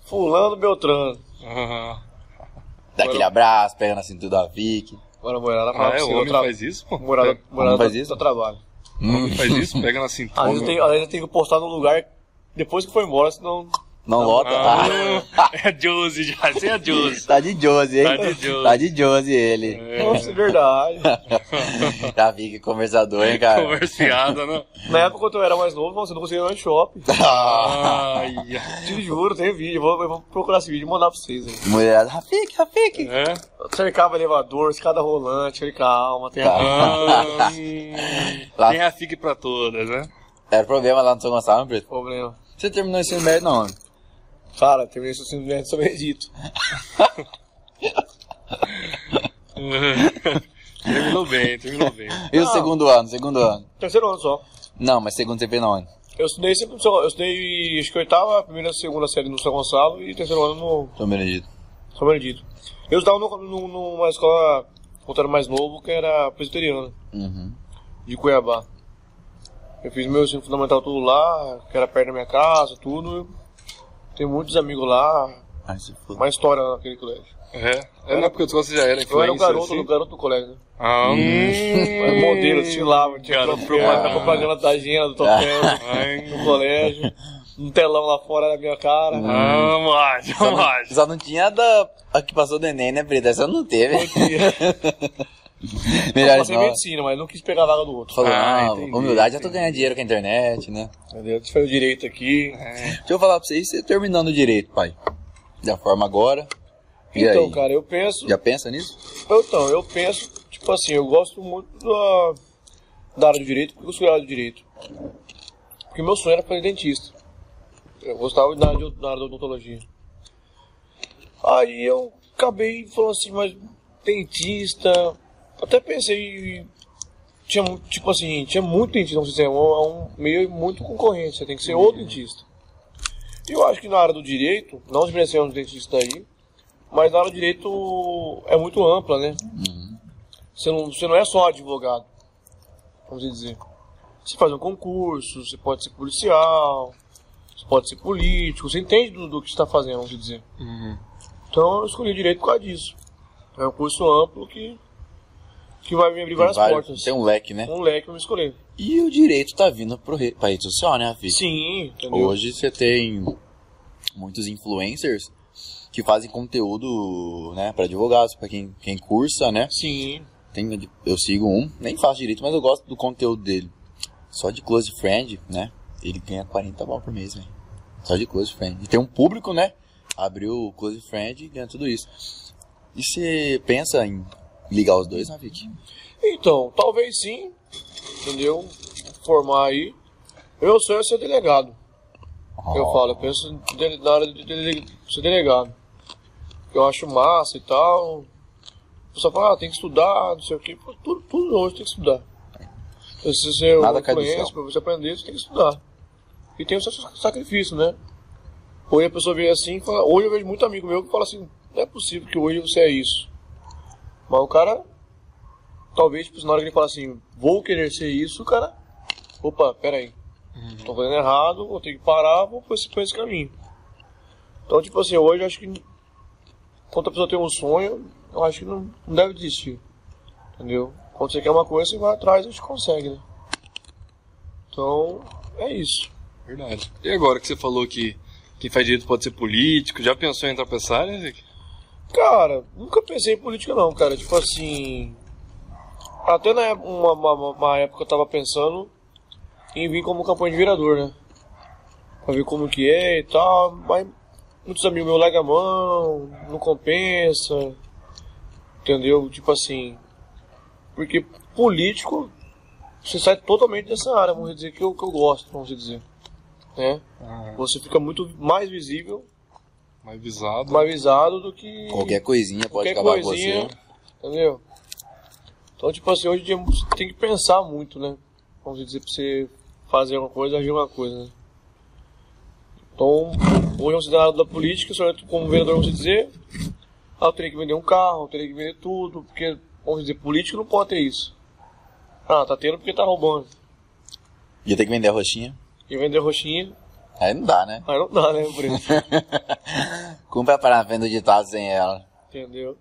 [SPEAKER 3] fulano Beltrano.
[SPEAKER 1] Ah, <laughs>
[SPEAKER 2] Dá aquele abraço, pega na cintura da Vicky.
[SPEAKER 3] Agora a mulherada fala
[SPEAKER 1] ah é? O homem
[SPEAKER 3] tra-
[SPEAKER 1] faz isso, pô?
[SPEAKER 3] Morada,
[SPEAKER 1] Pega-
[SPEAKER 3] morada
[SPEAKER 2] faz
[SPEAKER 3] do-
[SPEAKER 2] isso?
[SPEAKER 3] do trabalho.
[SPEAKER 1] O homem faz isso? Pega na cintura.
[SPEAKER 3] Às vezes, eu tenho, às vezes eu tenho que postar num lugar depois que foi embora, senão.
[SPEAKER 2] Não lota, tá?
[SPEAKER 1] Ah, <laughs> é Josie já. Você é Josie.
[SPEAKER 2] Tá de Josie, hein?
[SPEAKER 1] Tá de Josie.
[SPEAKER 2] Tá de Josie ele.
[SPEAKER 3] Nossa, é verdade. <laughs>
[SPEAKER 2] Já Vicky conversador, hein, cara?
[SPEAKER 1] Converseada, né?
[SPEAKER 3] Na época, quando eu era mais novo, eu não conseguia ir no shopping. <laughs>
[SPEAKER 1] Ai,
[SPEAKER 3] Te juro, tem vídeo. Eu vou, eu vou procurar esse vídeo e mandar pra vocês aí.
[SPEAKER 2] Mulherada, Rafik, Rafik.
[SPEAKER 1] é?
[SPEAKER 3] Eu cercava elevador, escada rolante, falei, calma, tem.
[SPEAKER 1] Ah,
[SPEAKER 2] Lá-
[SPEAKER 1] tem a FIC pra todas, né?
[SPEAKER 2] Era problema lá no São Gonçalo, Preto.
[SPEAKER 3] problema.
[SPEAKER 2] Você terminou esse médio não?
[SPEAKER 3] Cara, terminei ensino médio sobre Egito.
[SPEAKER 1] terminou bem, terminou bem.
[SPEAKER 2] E o
[SPEAKER 3] Não.
[SPEAKER 2] segundo ano, segundo ano?
[SPEAKER 3] Terceiro ano só.
[SPEAKER 2] Não, mas segundo você fez na onde?
[SPEAKER 3] Eu estudei sempre no São, eu estudei, acho que oitava, primeira, segunda série no São Gonçalo e terceiro ano no
[SPEAKER 2] São Benedito.
[SPEAKER 3] São Benedito. Eu estudava no, no, numa escola, quando era mais novo, que era presbiteriana,
[SPEAKER 2] Uhum.
[SPEAKER 3] de Cuiabá. Eu fiz meu ensino fundamental tudo lá, que era perto da minha casa, tudo. Tenho muitos amigos lá,
[SPEAKER 2] Ai, se foda.
[SPEAKER 3] uma história naquele colégio.
[SPEAKER 1] É, é na época que você já era
[SPEAKER 3] Eu
[SPEAKER 1] influencer,
[SPEAKER 3] era o garoto,
[SPEAKER 1] assim?
[SPEAKER 3] o garoto do colégio?
[SPEAKER 1] Ah, hum,
[SPEAKER 3] Eu era modelo, desfilava, tinha
[SPEAKER 1] Garoto
[SPEAKER 3] propaganda,
[SPEAKER 1] propaganda.
[SPEAKER 3] propaganda da agenda, do Topel, <laughs> no colégio. Um telão lá fora da minha cara.
[SPEAKER 1] Ah, mais,
[SPEAKER 2] Só não, só não tinha da a que passou do Enem, né, Brita? Essa não teve. <laughs>
[SPEAKER 3] Eu
[SPEAKER 2] Melhor
[SPEAKER 3] passei medicina, mas não quis pegar a vaga do outro.
[SPEAKER 2] Falou,
[SPEAKER 1] Ah,
[SPEAKER 2] não,
[SPEAKER 1] entendi,
[SPEAKER 2] humildade, já tô
[SPEAKER 1] entendi.
[SPEAKER 2] ganhando dinheiro com a internet, né?
[SPEAKER 3] Entendeu? Deixa eu fazer o direito aqui.
[SPEAKER 2] Deixa eu falar pra você, e você terminando o direito, pai? Já forma agora? E
[SPEAKER 3] então,
[SPEAKER 2] aí?
[SPEAKER 3] cara, eu penso.
[SPEAKER 2] Já pensa nisso?
[SPEAKER 3] Eu, então, eu penso, tipo assim, eu gosto muito da, da área do direito, porque eu sou da área do direito. Porque meu sonho era fazer dentista. Eu gostava da área, de- da área da odontologia. Aí eu acabei falando assim, mas dentista. Até pensei. Tinha, tipo assim, tinha muito dentista no sistema, é um meio muito concorrente, você tem que ser o dentista. E eu acho que na área do direito, não desmerecendo os dentistas aí, mas na área do direito é muito ampla, né? Você, não, você não é só advogado, vamos dizer. Você faz um concurso, você pode ser policial, você pode ser político, você entende do, do que está fazendo, vamos dizer. Então eu escolhi direito por causa disso. É um curso amplo que, que vai me abrir várias
[SPEAKER 2] Tem vários-
[SPEAKER 3] portas.
[SPEAKER 2] Tem um leque, né?
[SPEAKER 3] Um leque pra me escolher.
[SPEAKER 2] E o direito tá vindo pro re... pra rede social, né, Rafi?
[SPEAKER 3] Sim, entendeu?
[SPEAKER 2] Hoje você tem muitos influencers que fazem conteúdo, né, para advogados, para quem, quem cursa, né?
[SPEAKER 3] Sim.
[SPEAKER 2] Tem, eu sigo um, nem faço direito, mas eu gosto do conteúdo dele. Só de close friend, né? Ele ganha 40 mal por mês, velho. Só de close friend. E tem um público, né? Abriu o close friend e ganha tudo isso. E você pensa em ligar os dois, Rafique?
[SPEAKER 3] Então, talvez sim, entendeu? Formar aí. Meu sonho é ser delegado. Eu falo, eu penso na área de dele- ser delegado. Eu acho massa e tal. O pessoal fala, ah, tem que estudar, não sei o quê. Pô, Tudo, tudo hoje tem que estudar. Então, Se você é
[SPEAKER 2] Nada céu.
[SPEAKER 3] pra você aprender, você tem que estudar. E tem o seu sacrifício, né? Hoje a pessoa vê assim, e fala, hoje eu vejo muito amigo meu que fala assim, não é possível que hoje você é isso. Mas o cara, talvez, tipo, na hora que ele fala assim, vou querer ser isso, o cara, opa, peraí. Tô fazendo errado, vou ter que parar, vou por esse, por esse caminho. Então, tipo assim, hoje eu acho que quando a pessoa tem um sonho, eu acho que não, não deve desistir. Entendeu? Quando você quer uma coisa, você vai atrás e a gente consegue, né? Então, é isso.
[SPEAKER 1] Verdade. E agora que você falou que quem faz direito pode ser político, já pensou em entrar pra essa área, Henrique?
[SPEAKER 3] Cara, nunca pensei em política não, cara. Tipo assim. Até na época, uma, uma, uma época eu tava pensando em vir como campanha de vereador, né? Pra ver como que é e tal, mas muitos amigos meus largam a mão, não compensa, entendeu? Tipo assim, porque político, você sai totalmente dessa área, vamos dizer, que eu, que eu gosto, vamos dizer, né? Você fica muito mais visível,
[SPEAKER 1] Mais visado.
[SPEAKER 3] mais visado do que...
[SPEAKER 2] Qualquer coisinha pode
[SPEAKER 3] Qualquer
[SPEAKER 2] acabar
[SPEAKER 3] coisinha,
[SPEAKER 2] com você.
[SPEAKER 3] entendeu? Então, tipo assim, hoje em dia você tem que pensar muito, né? Vamos dizer, pra você fazer uma coisa, agir uma coisa, né? Então, hoje é um cidadão da política, só como vereador, vamos dizer, ah, eu teria que vender um carro, eu teria que vender tudo, porque, vamos dizer, político não pode ter isso. Ah, tá tendo porque tá roubando.
[SPEAKER 2] Ia ter que vender a roxinha.
[SPEAKER 3] E vender roxinha,
[SPEAKER 2] Aí não dá, né?
[SPEAKER 3] aí não dá, né, por isso.
[SPEAKER 2] Para venda o ditado sem ela.
[SPEAKER 3] Entendeu?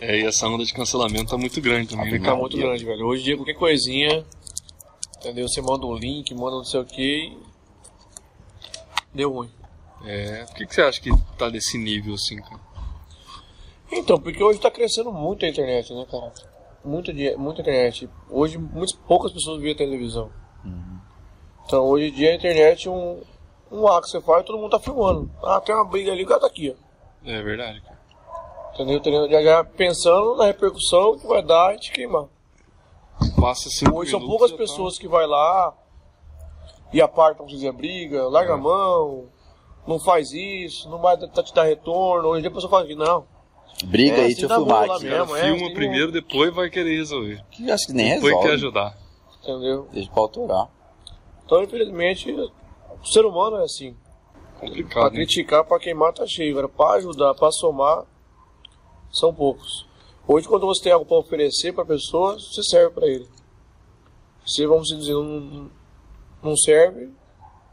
[SPEAKER 1] É, e essa onda de cancelamento tá muito grande também. né?
[SPEAKER 3] Fica muito grande, velho. Hoje em dia, qualquer coisinha, entendeu? Você manda um link, manda não sei o que. Deu ruim.
[SPEAKER 1] É, por que, que você acha que tá desse nível assim, cara?
[SPEAKER 3] Então, porque hoje tá crescendo muito a internet, né, cara? Muita, muita internet. Hoje, muitas poucas pessoas veem televisão. Então, hoje em dia, a internet, um, um ato que você faz, todo mundo tá filmando. Ah, tem uma briga ali, o cara tá aqui, ó.
[SPEAKER 1] É verdade, cara.
[SPEAKER 3] Entendeu? Entendeu? Já, já pensando na repercussão que vai dar a gente queimar.
[SPEAKER 1] Passa cinco
[SPEAKER 3] Hoje são poucas
[SPEAKER 1] tá-
[SPEAKER 3] pessoas que vai lá e apartam, dizer, a briga, larga a mão, não faz isso, não vai tá te dar retorno. Hoje em dia a pessoa fala que não.
[SPEAKER 2] Briga
[SPEAKER 3] É,
[SPEAKER 2] aí,
[SPEAKER 3] assim
[SPEAKER 2] deixa eu
[SPEAKER 3] dá
[SPEAKER 2] filmar aqui.
[SPEAKER 3] mesmo.
[SPEAKER 1] Cara,
[SPEAKER 3] é,
[SPEAKER 1] filma
[SPEAKER 3] tem um-
[SPEAKER 1] primeiro, depois vai querer resolver.
[SPEAKER 2] Que acho que nem
[SPEAKER 1] Depois
[SPEAKER 2] resolve.
[SPEAKER 1] quer ajudar.
[SPEAKER 3] Entendeu?
[SPEAKER 2] Deixa pra autorar.
[SPEAKER 3] Então, infelizmente, o ser humano é assim. Pra
[SPEAKER 1] Complicado, né?
[SPEAKER 3] criticar, pra queimar, tá cheio. Agora, pra ajudar, pra somar, são poucos. Hoje, quando você tem algo pra oferecer pra pessoa, você serve pra ele. Se, vamos dizer, não, não serve,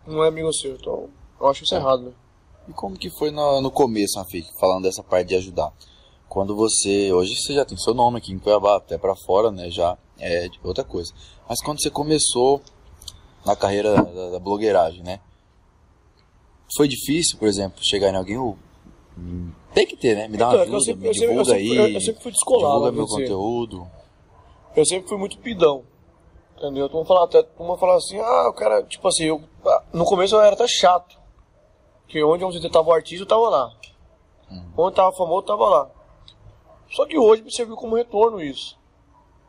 [SPEAKER 3] não é amigo seu. Então, eu acho isso errado, né?
[SPEAKER 2] E como que foi no, no começo, Rafik, falando dessa parte de ajudar? Quando você, hoje você já tem seu nome aqui em Cuiabá, até pra fora, né, já é outra coisa. Mas quando você começou na carreira da, da blogueiragem, né? Foi difícil, por exemplo, chegar em alguém, "Ô, hum, tem que ter, né? Me dá uma
[SPEAKER 3] Então, é eu
[SPEAKER 2] ajuda,
[SPEAKER 3] sempre-
[SPEAKER 2] me
[SPEAKER 3] eu
[SPEAKER 2] divulga
[SPEAKER 3] sempre-
[SPEAKER 2] aí,
[SPEAKER 3] eu sempre fui descolado,
[SPEAKER 2] divulga meu
[SPEAKER 3] dizer.
[SPEAKER 2] conteúdo.
[SPEAKER 3] Eu sempre fui muito pidão. Entendeu? Então, falar até uma falar assim, ah, o cara, tipo assim, eu, ah, no começo eu era até chato. Que onde dizer, tava o artista, eu tava lá. Onde tava famoso, eu tava lá. Só que hoje me serviu como retorno isso.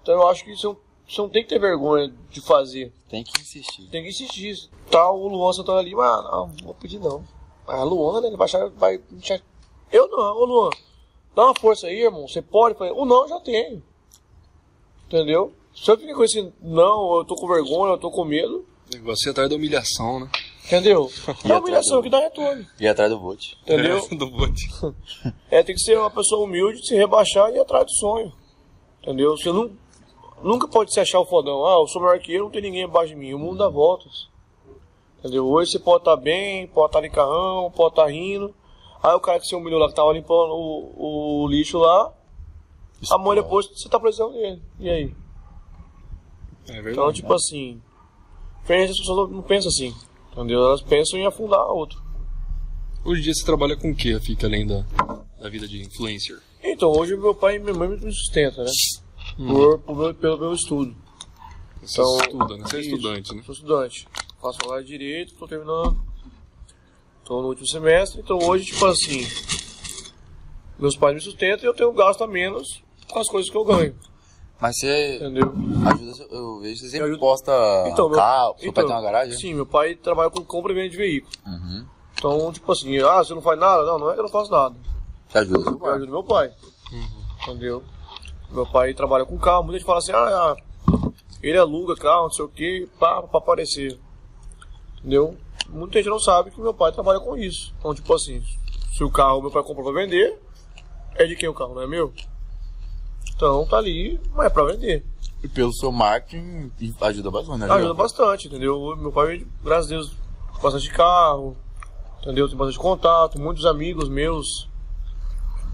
[SPEAKER 3] Então eu acho que você não, você não tem que ter vergonha de fazer.
[SPEAKER 2] Tem que insistir.
[SPEAKER 3] Tem que insistir. Tá o Luan sentando ali, mas não, não vou pedir não. Mas a Luana, ele vai achar, vai achar- Eu não, ô Luan, dá uma força aí, irmão. Você pode? Falei, o não eu já tenho. Entendeu? Se eu ficar com esse não, eu tô com vergonha, eu tô com medo,
[SPEAKER 1] negócio é atrás da humilhação, né?
[SPEAKER 3] entendeu? <laughs> É humilhação
[SPEAKER 2] do-
[SPEAKER 3] que dá retorno.
[SPEAKER 2] E atrás do vote.
[SPEAKER 3] Entendeu?
[SPEAKER 1] É, do bote. <laughs>
[SPEAKER 3] É, tem que ser uma pessoa humilde, se rebaixar e ir atrás do sonho. Entendeu? Você não, nunca pode se achar o fodão. Ah, eu sou maior que eu, não tem ninguém abaixo de mim. O mundo dá voltas. Entendeu? Hoje você pode estar bem, pode estar de carrão, pode estar rindo. Aí o cara que você humilhou lá, que tava limpando o, o lixo lá, amanhã depois você tá precisando dele. E aí?
[SPEAKER 1] É
[SPEAKER 3] Então,
[SPEAKER 1] verdade.
[SPEAKER 3] tipo assim, diferente as pessoas não pensam assim. Entendeu? Elas pensam em afundar outro.
[SPEAKER 1] Hoje em dia você trabalha com o que, fica além da, da vida de influencer?
[SPEAKER 3] Então, hoje meu pai e minha mãe me sustentam, né? Por, por meu- pelo meu estudo.
[SPEAKER 1] Você
[SPEAKER 3] Então,
[SPEAKER 1] estuda, né? Você é
[SPEAKER 3] isso.
[SPEAKER 1] estudante, né?
[SPEAKER 3] Sou estudante. Faço faculdade de Direito, tô terminando. Tô no último semestre, então hoje, tipo assim, meus pais me sustentam e eu tenho gasto a menos com as coisas que eu ganho,
[SPEAKER 2] Mas você
[SPEAKER 3] entendeu?
[SPEAKER 2] ajuda, eu vejo que você sempre
[SPEAKER 3] Eu ajudo-
[SPEAKER 2] posta
[SPEAKER 3] meu-
[SPEAKER 2] carro, seu pai
[SPEAKER 3] então,
[SPEAKER 2] tem uma garagem?
[SPEAKER 3] Sim, meu pai trabalha com compra e venda de veículo.
[SPEAKER 2] Uhum.
[SPEAKER 3] Então, tipo assim, ah, você não faz nada? Não, não é que eu não faço nada.
[SPEAKER 2] Você ajuda seu
[SPEAKER 3] Eu
[SPEAKER 2] pai.
[SPEAKER 3] ajudo meu pai. Entendeu? Meu pai trabalha com carro, muita gente fala assim, ah, ele aluga carro, não sei o que, pra, pra aparecer. Entendeu? Muita gente não sabe que meu pai trabalha com isso. Então, tipo assim, se o carro meu pai comprou pra vender, é de quem o carro, não é meu? Então tá ali, mas é pra vender.
[SPEAKER 2] E pelo seu marketing ajuda bastante, né?
[SPEAKER 3] Ajuda bastante, entendeu? Meu pai, graças a Deus, bastante carro, entendeu? Tem bastante contato, muitos amigos meus,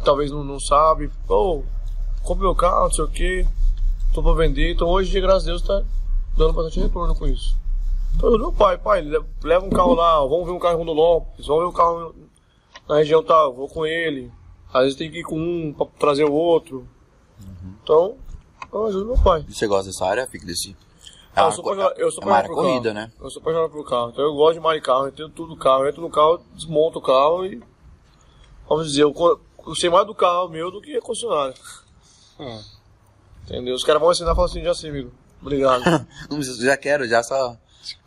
[SPEAKER 3] talvez não, não sabem, pô, compre meu carro, não sei o que, tô pra vender, então hoje, graças a Deus, tá dando bastante retorno com isso. Então, meu pai, pai, leva- um carro lá, vamos ver um carro em Rondonópolis, vamos ver um carro na região tal, vou com ele. Às vezes tem que ir com um pra trazer o outro. Então, eu ajudo meu pai.
[SPEAKER 2] E você gosta dessa área, fica desse.
[SPEAKER 3] Ah,
[SPEAKER 2] uma
[SPEAKER 3] eu sou apaixonado, eu sou
[SPEAKER 2] é
[SPEAKER 3] por
[SPEAKER 2] corrida,
[SPEAKER 3] carro.
[SPEAKER 2] né?
[SPEAKER 3] Eu sou apaixonado por carro. Então eu gosto de mais carro, eu tenho tudo do carro. Eu entro no carro, desmonto o carro e. Vamos dizer, eu, eu sei mais do carro meu do que a concessionária.
[SPEAKER 1] Ah,
[SPEAKER 3] Entendeu? Os caras vão ensinar e falar assim, já sei, amigo. Obrigado. <laughs>
[SPEAKER 2] Não já quero, já só.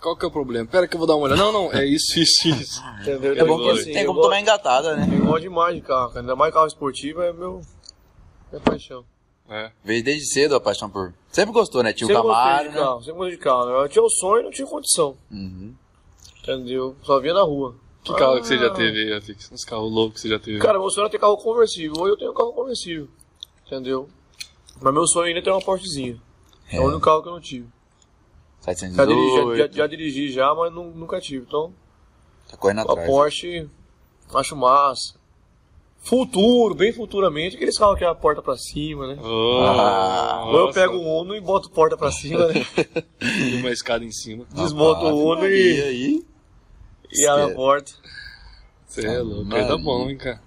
[SPEAKER 1] qual que é o problema? Pera que eu vou dar uma olhada. Não, não, é isso, isso, isso. <laughs>
[SPEAKER 3] Entendeu?
[SPEAKER 2] É
[SPEAKER 3] Então,
[SPEAKER 2] bom
[SPEAKER 3] tipo
[SPEAKER 2] que
[SPEAKER 3] assim,
[SPEAKER 2] tem como
[SPEAKER 3] gosto-
[SPEAKER 2] tomar engatada, né?
[SPEAKER 3] Eu gosto demais de carro, cara. Ainda mais carro esportivo é meu. Minha paixão.
[SPEAKER 1] É.
[SPEAKER 2] Veio desde cedo a paixão por. Sempre gostou, né? Tinha o
[SPEAKER 3] sempre gostei
[SPEAKER 2] Camaro,
[SPEAKER 3] de
[SPEAKER 2] né?
[SPEAKER 3] carro, sempre gostei de carro. né? Eu tinha o sonho e não tinha condição.
[SPEAKER 2] Uhum.
[SPEAKER 3] Entendeu? Só via na rua.
[SPEAKER 1] Que carro que você já
[SPEAKER 3] Ah,
[SPEAKER 1] teve aí, Afix? Uns carros loucos que você já teve?
[SPEAKER 3] Cara, meu sonho era ter carro conversível. Hoje eu tenho carro conversível. Entendeu? Mas meu sonho ainda é ter uma Porschezinha. É,
[SPEAKER 2] É.
[SPEAKER 3] o único carro que eu não tive. Já dirigi, já,
[SPEAKER 2] 718.
[SPEAKER 3] já- já dirigi já, mas nu- nunca tive. Então,
[SPEAKER 2] Tá correndo
[SPEAKER 3] a
[SPEAKER 2] atrás.
[SPEAKER 3] Porsche, acho massa. Futuro, bem futuramente, aqueles carros que é a porta pra cima, né?
[SPEAKER 1] Oh,
[SPEAKER 2] Ah.
[SPEAKER 3] Ou eu pego o Uno e boto porta pra cima, né? <laughs>
[SPEAKER 1] E uma escada em cima.
[SPEAKER 3] Desmonto
[SPEAKER 2] Rapaz,
[SPEAKER 3] o Uno
[SPEAKER 2] Maria,
[SPEAKER 3] e,
[SPEAKER 2] aí.
[SPEAKER 3] e abre a porta.
[SPEAKER 1] Você é louco. Aí tá bom, hein, cara.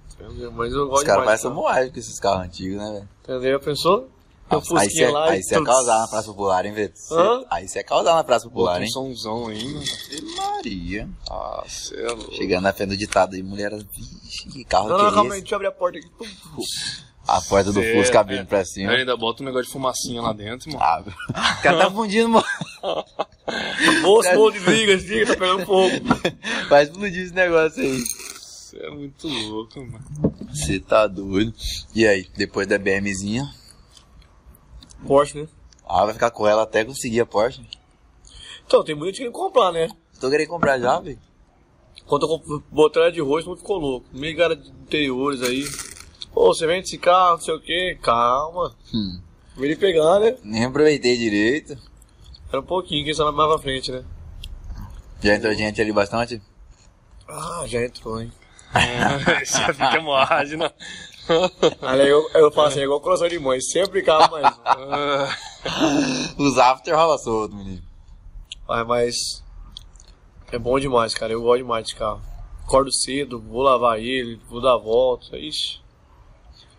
[SPEAKER 3] Mas eu
[SPEAKER 2] Os
[SPEAKER 3] gosto
[SPEAKER 2] caras
[SPEAKER 3] demais.
[SPEAKER 2] parecem samurai com esses carros antigos, né, velho?
[SPEAKER 3] Entendeu? Pensou? Um
[SPEAKER 2] Aí você
[SPEAKER 3] lá
[SPEAKER 2] aí cê é
[SPEAKER 3] tudo.
[SPEAKER 2] causar na Praça Popular, hein? Cê-
[SPEAKER 3] Hã?
[SPEAKER 2] Aí você é causar na Praça
[SPEAKER 1] Bota
[SPEAKER 2] Popular,
[SPEAKER 1] um
[SPEAKER 2] hein?
[SPEAKER 1] somzão aí, mano.
[SPEAKER 2] Maria.
[SPEAKER 1] Ah, você é louco.
[SPEAKER 2] Chegando na frente do ditado aí, mulher. Vixe, que carro
[SPEAKER 3] Não,
[SPEAKER 2] que
[SPEAKER 3] não,
[SPEAKER 2] é
[SPEAKER 3] calma aí,
[SPEAKER 2] esse?
[SPEAKER 3] deixa eu abrir a porta aqui.
[SPEAKER 2] A porta do
[SPEAKER 1] Cê
[SPEAKER 2] Fusca
[SPEAKER 1] é-
[SPEAKER 2] abrindo pra cima.
[SPEAKER 1] Aí ainda bota um negócio de fumacinha lá dentro, mano.
[SPEAKER 2] Abre. <laughs> O cara tá fundindo, mano. <laughs>
[SPEAKER 3] Moço, bom de briga, briga, tá pegando fogo. <laughs>
[SPEAKER 2] Vai explodir esse negócio aí.
[SPEAKER 1] Você é muito louco, mano.
[SPEAKER 2] Você tá doido. E aí, depois da BMzinha,
[SPEAKER 3] Porsche, né?
[SPEAKER 2] ah, vai ficar com ela até conseguir a Porsche.
[SPEAKER 3] Então, tem muita gente querendo comprar, né?
[SPEAKER 2] Tô querendo comprar já, velho.
[SPEAKER 3] Quando eu botei ela de rosto, não ficou louco. Meio cara de interiores aí. Pô, você vende esse carro, não sei o que. Calma.
[SPEAKER 2] Hum.
[SPEAKER 3] Vem ele pegar, né?
[SPEAKER 2] Nem aproveitei direito.
[SPEAKER 3] Era um pouquinho, quem sabe mais pra frente, né?
[SPEAKER 2] Já entrou gente ali bastante?
[SPEAKER 3] Ah, já entrou, hein? <laughs>
[SPEAKER 1] Já fica hemorragia, né?
[SPEAKER 3] Aí eu, eu falo assim, é igual coração de mãe, sempre cabe mais. um. <laughs>
[SPEAKER 2] Os after rola solto, menino.
[SPEAKER 3] Mas, mas é bom demais, cara. Eu gosto demais desse carro. Acordo cedo, vou lavar ele, vou dar a volta. Ixi,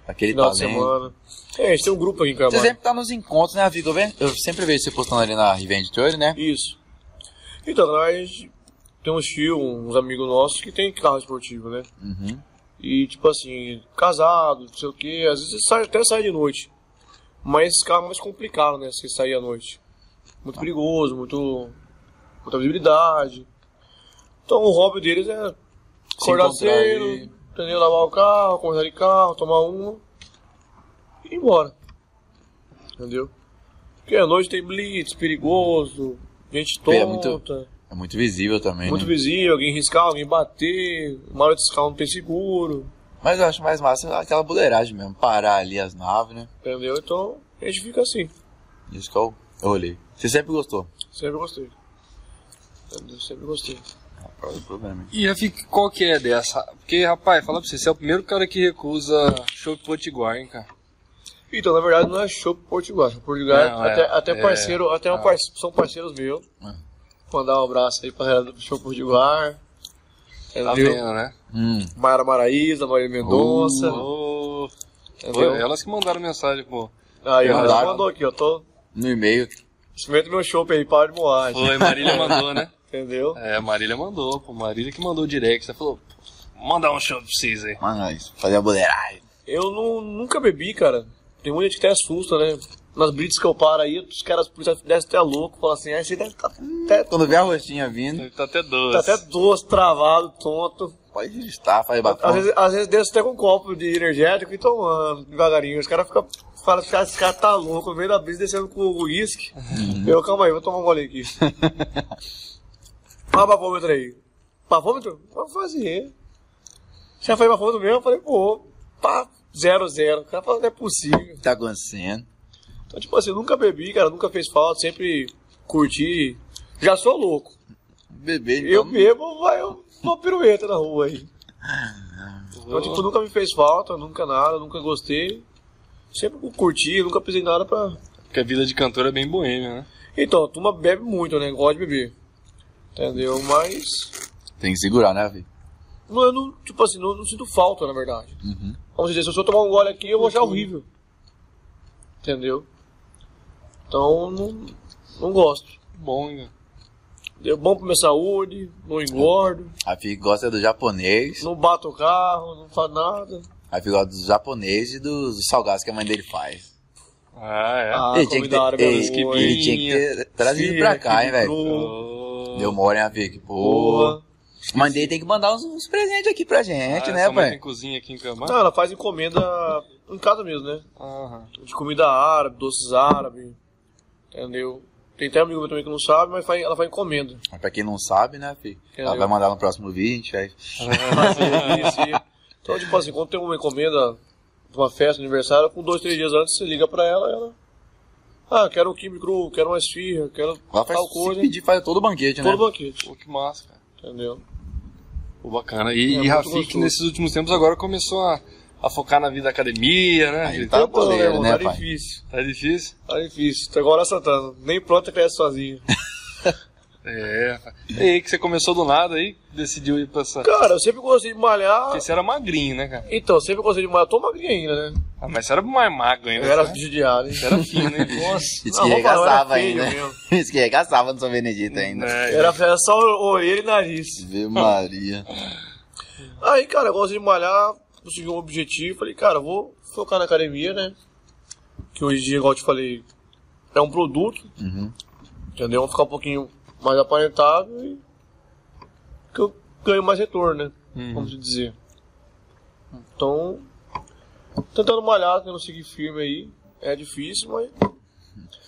[SPEAKER 2] Aquele
[SPEAKER 3] final de
[SPEAKER 2] talento.
[SPEAKER 3] semana. É, a gente tem um grupo aqui em
[SPEAKER 2] Você sempre tá nos encontros, né, Vico? Eu, sempre vejo você postando ali na Revenge Tour, né?
[SPEAKER 3] Isso. Então, na verdade, a gente tem uns tios, uns amigos nossos que tem carro esportivo, né?
[SPEAKER 2] Uhum.
[SPEAKER 3] E tipo assim, casado, não sei o que, às vezes sai, até sai de noite. Mas esse carro é mais complicado, né? Você sair à noite. Muito perigoso, muito. muita visibilidade. Então o hobby deles é acordar cedo, entendeu? Lavar o carro, conversar de carro, tomar uma e ir embora. Entendeu? Porque à noite tem blitz, perigoso, gente
[SPEAKER 2] É
[SPEAKER 3] tonta.
[SPEAKER 2] muito- É muito visível também,
[SPEAKER 3] Muito
[SPEAKER 2] né?
[SPEAKER 3] visível, alguém riscar, alguém bater, a maioria desses carros não tem seguro,
[SPEAKER 2] Mas eu acho mais massa aquela boleiragem mesmo. Parar ali as naves, né?
[SPEAKER 3] entendeu? Então a gente fica assim,
[SPEAKER 2] Isso que eu, eu olhei. Você sempre gostou?
[SPEAKER 3] sempre gostei. Entendeu? Sempre gostei.
[SPEAKER 2] Ah, qual é problema?
[SPEAKER 1] E Afix, qual que é dessa? Porque, rapaz, fala pra você, você é o primeiro cara que recusa show potiguar, hein, cara?
[SPEAKER 3] Então, na verdade, não é show Portugal. Portugal
[SPEAKER 1] Não,
[SPEAKER 3] até,
[SPEAKER 1] é-
[SPEAKER 3] até
[SPEAKER 1] é-
[SPEAKER 3] parceiro, até um
[SPEAKER 1] ah.
[SPEAKER 3] parce- são parceiros meus.
[SPEAKER 2] Ah.
[SPEAKER 3] Mandar um abraço aí pra galera do show Portugal.
[SPEAKER 1] Tá
[SPEAKER 3] Entendeu?
[SPEAKER 1] vendo, né?
[SPEAKER 2] Hum.
[SPEAKER 3] Mara Maraíza, Maria Mendonça.
[SPEAKER 1] Ô,
[SPEAKER 3] entendeu?
[SPEAKER 1] foi elas que mandaram mensagem, pô.
[SPEAKER 3] Aí,
[SPEAKER 2] Mandaram.
[SPEAKER 3] ela mandou aqui, ó. Tô.
[SPEAKER 2] No e-mail.
[SPEAKER 3] Experimenta meu show aí, para de moagem.
[SPEAKER 1] Foi, Marília mandou, né? <laughs>
[SPEAKER 3] Entendeu?
[SPEAKER 1] É, Marília mandou, pô. Marília que mandou o direct. Ela falou, mandar um show pra vocês aí.
[SPEAKER 2] Mano, isso. Fazer a boleiragem.
[SPEAKER 3] Eu não, nunca bebi, cara. Tem muita gente que até assusta, né? Nas blitz que eu paro aí, os caras policiais descem até louco, falam assim, aí você deve estar até,
[SPEAKER 2] Quando vê a roxinha vindo,
[SPEAKER 1] Ele tá até doce.
[SPEAKER 3] tá até doce, travado, tonto.
[SPEAKER 2] pode estar, faz
[SPEAKER 3] Às
[SPEAKER 2] bafão.
[SPEAKER 3] vezes, às vezes desce até com um copo de energético e tomando devagarinho. Os caras ficam. Falam, "Cara, esse cara tá louco, no meio da brisa descendo com o uísque. Eu, calma aí, vou tomar um gole aqui. <laughs> Olha o bafômetro aí. Bafômetro? Vamos fazer. Já foi bafômetro mesmo? Eu falei, pô, pá, zero, zero. O cara falou, não é possível.
[SPEAKER 2] Tá acontecendo.
[SPEAKER 3] Então, tipo assim, eu nunca bebi, cara, nunca fez falta, sempre curti. Já sou louco.
[SPEAKER 2] Bebê, então.
[SPEAKER 3] Eu bebo, vai uma pirueta na rua aí. Então, tipo, nunca me fez falta, nunca nada, nunca gostei. Sempre curti, nunca pisei nada pra.
[SPEAKER 1] Porque a vida de cantor é bem boêmia, né?
[SPEAKER 3] Então, a turma bebe muito, né? Gosta de beber. Entendeu? Mas.
[SPEAKER 2] Tem que segurar, né, Vi?
[SPEAKER 3] Não, eu não, tipo assim, não, não sinto falta, na verdade.
[SPEAKER 2] Uhum.
[SPEAKER 3] Vamos dizer, se eu tomar um gole aqui, eu vou achar horrível. Entendeu? Então, não, não gosto.
[SPEAKER 1] Bom, hein?
[SPEAKER 3] Deu bom pra minha saúde, não engordo,
[SPEAKER 2] A Fi gosta do japonês.
[SPEAKER 3] não bato o carro, não faz nada.
[SPEAKER 2] A Fi gosta do japonês e dos salgados que a mãe dele faz.
[SPEAKER 1] Ah, é.
[SPEAKER 3] Ah,
[SPEAKER 2] ele, tinha que
[SPEAKER 3] comida
[SPEAKER 2] ter,
[SPEAKER 3] árabe é
[SPEAKER 2] ele, ele tinha que ter trazido
[SPEAKER 3] Sim,
[SPEAKER 2] pra cá, hein, velho. Deu mole, hein, a Vic? Pô.
[SPEAKER 3] Boa.
[SPEAKER 2] Mãe dele tem que mandar uns, uns presentes aqui pra gente,
[SPEAKER 1] Ah,
[SPEAKER 2] né, pai?
[SPEAKER 1] tem cozinha aqui em?
[SPEAKER 3] Não, ela faz encomenda em casa mesmo, né?
[SPEAKER 1] Aham.
[SPEAKER 3] De comida árabe, doces árabes. Entendeu? Tem até amigo meu também que não sabe, mas faz- ela faz encomenda.
[SPEAKER 2] Mas Pra quem não sabe, né, Fi? Ela
[SPEAKER 3] Entendeu?
[SPEAKER 2] vai mandar no próximo vídeo, a gente vai...
[SPEAKER 3] Isso, isso. Então, tipo assim, quando tem uma encomenda pra uma festa, aniversário, com dois, três dias antes, você liga pra ela ela. Ah, quero um cru, quero uma esfirra, quero
[SPEAKER 2] Ela faz,
[SPEAKER 3] tal
[SPEAKER 2] se
[SPEAKER 3] coisa.
[SPEAKER 2] pedir, faz todo o banquete, né?
[SPEAKER 3] Todo banquete,
[SPEAKER 1] Pô, que massa, cara.
[SPEAKER 3] entendeu?
[SPEAKER 1] Pô, bacana. E,
[SPEAKER 3] É
[SPEAKER 1] e Rafik, nesses últimos tempos, agora começou a, a focar na vida da academia, né?
[SPEAKER 2] Aí tá
[SPEAKER 1] tá,
[SPEAKER 2] boleiro,
[SPEAKER 3] irmão,
[SPEAKER 2] né,
[SPEAKER 3] tá
[SPEAKER 2] pai?
[SPEAKER 3] difícil.
[SPEAKER 1] tá difícil?
[SPEAKER 3] Tá difícil. Tá igual a Santana. Nem pronta cresce sozinho. <laughs>
[SPEAKER 1] É. E aí que você começou do nada aí, decidiu ir pra essa...
[SPEAKER 3] Cara, eu sempre gostei de malhar.
[SPEAKER 1] Porque você era magrinho, né, cara?
[SPEAKER 3] Então, eu sempre gostei de malhar. Eu tô magrinho ainda, né?
[SPEAKER 1] Ah, mas você era mais magro ainda.
[SPEAKER 3] Eu era
[SPEAKER 1] né?
[SPEAKER 3] judiado, hein?
[SPEAKER 1] Você era fino, hein? <laughs>
[SPEAKER 3] Nossa.
[SPEAKER 2] Isso
[SPEAKER 3] Não,
[SPEAKER 2] que regaçava ainda. Isso <laughs> que regaçava no São Benedito ainda.
[SPEAKER 1] É,
[SPEAKER 3] Era, era só orelha e nariz.
[SPEAKER 2] Viu, Maria.
[SPEAKER 3] Aí, cara, eu gosto de malhar, consegui um objetivo. Falei, cara, vou focar na academia, né? Que hoje em dia, igual eu te falei, é um produto,
[SPEAKER 2] Uhum.
[SPEAKER 3] entendeu? Vou ficar um pouquinho mais aparentável e que eu ganho mais retorno, né?
[SPEAKER 1] Uhum.
[SPEAKER 3] Vamos dizer. Então, tentando malhar, tentando seguir firme aí. É difícil, mas.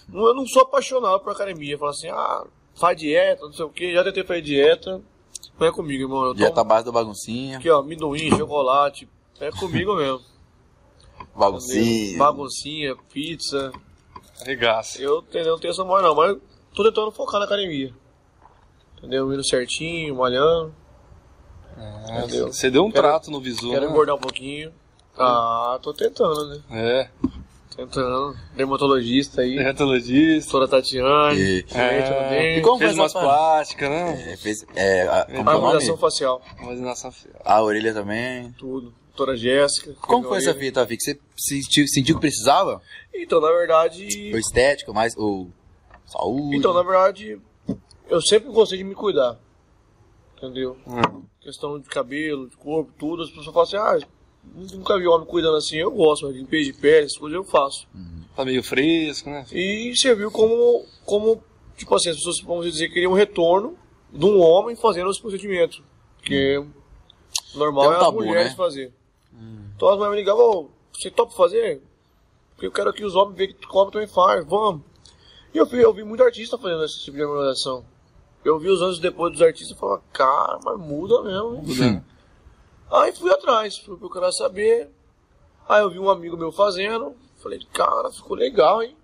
[SPEAKER 3] não- Eu não sou apaixonado por academia. Falar assim, ah, faz dieta, não sei o que. Já tentei fazer dieta. Não é comigo, irmão. Eu
[SPEAKER 2] Já
[SPEAKER 3] tomo
[SPEAKER 2] base da baguncinha.
[SPEAKER 3] aqui, ó, amendoim, chocolate. É comigo mesmo. <laughs>
[SPEAKER 2] Baguncinha.
[SPEAKER 3] Baguncinha, pizza.
[SPEAKER 1] Regaça.
[SPEAKER 3] Eu entendeu, não tenho essa mão não, mas tô tentando focar na academia. Entendeu? Indo certinho, malhando.
[SPEAKER 1] Ah,
[SPEAKER 3] Entendeu?
[SPEAKER 1] Você deu um
[SPEAKER 3] Quero-
[SPEAKER 1] trato no visu,
[SPEAKER 3] Quero
[SPEAKER 1] né?
[SPEAKER 3] engordar um pouquinho. Ah, tô tentando, né?
[SPEAKER 1] É.
[SPEAKER 3] Tentando. Dermatologista aí.
[SPEAKER 1] Dermatologista.
[SPEAKER 3] Doutora Tatiane.
[SPEAKER 2] E-
[SPEAKER 1] É.
[SPEAKER 2] E como
[SPEAKER 1] Fez umas plásticas, né?
[SPEAKER 2] É, fez, é, a, que é o
[SPEAKER 3] Harmonização facial.
[SPEAKER 2] A orelha também.
[SPEAKER 3] Tudo. Doutora Jéssica.
[SPEAKER 2] Como foi
[SPEAKER 3] a
[SPEAKER 2] essa
[SPEAKER 3] orelha.
[SPEAKER 2] fita, Vic? Você sentiu, sentiu que precisava?
[SPEAKER 3] Então, na verdade.
[SPEAKER 2] Ou estética, mais. Ou saúde?
[SPEAKER 3] Então, na verdade, eu sempre gostei de me cuidar. Entendeu?
[SPEAKER 1] Hum.
[SPEAKER 3] Questão de cabelo, de corpo, tudo. As pessoas falam assim, ah, nunca vi homem cuidando assim. Eu gosto, mas limpeza de pele, essas coisas eu faço.
[SPEAKER 1] Tá meio fresco, né?
[SPEAKER 3] E serviu como, como tipo assim, as pessoas, vamos dizer, queriam um retorno de um homem fazendo esse procedimento. Que normal
[SPEAKER 2] Tem um
[SPEAKER 3] é as
[SPEAKER 2] tabu,
[SPEAKER 3] mulheres
[SPEAKER 2] né?
[SPEAKER 3] fazer. Então as mulheres me ligavam, "Ô, você topa fazer? Porque eu quero que os homens vejam que o homem também faz, vamos. E eu vi, eu vi muito artista fazendo esse tipo de harmonização. Eu vi os anos depois dos artistas e falava, cara, mas muda mesmo, hein?
[SPEAKER 2] Sim.
[SPEAKER 3] Aí fui atrás, fui procurar saber. Aí eu vi um amigo meu fazendo. Falei, cara, ficou legal, hein?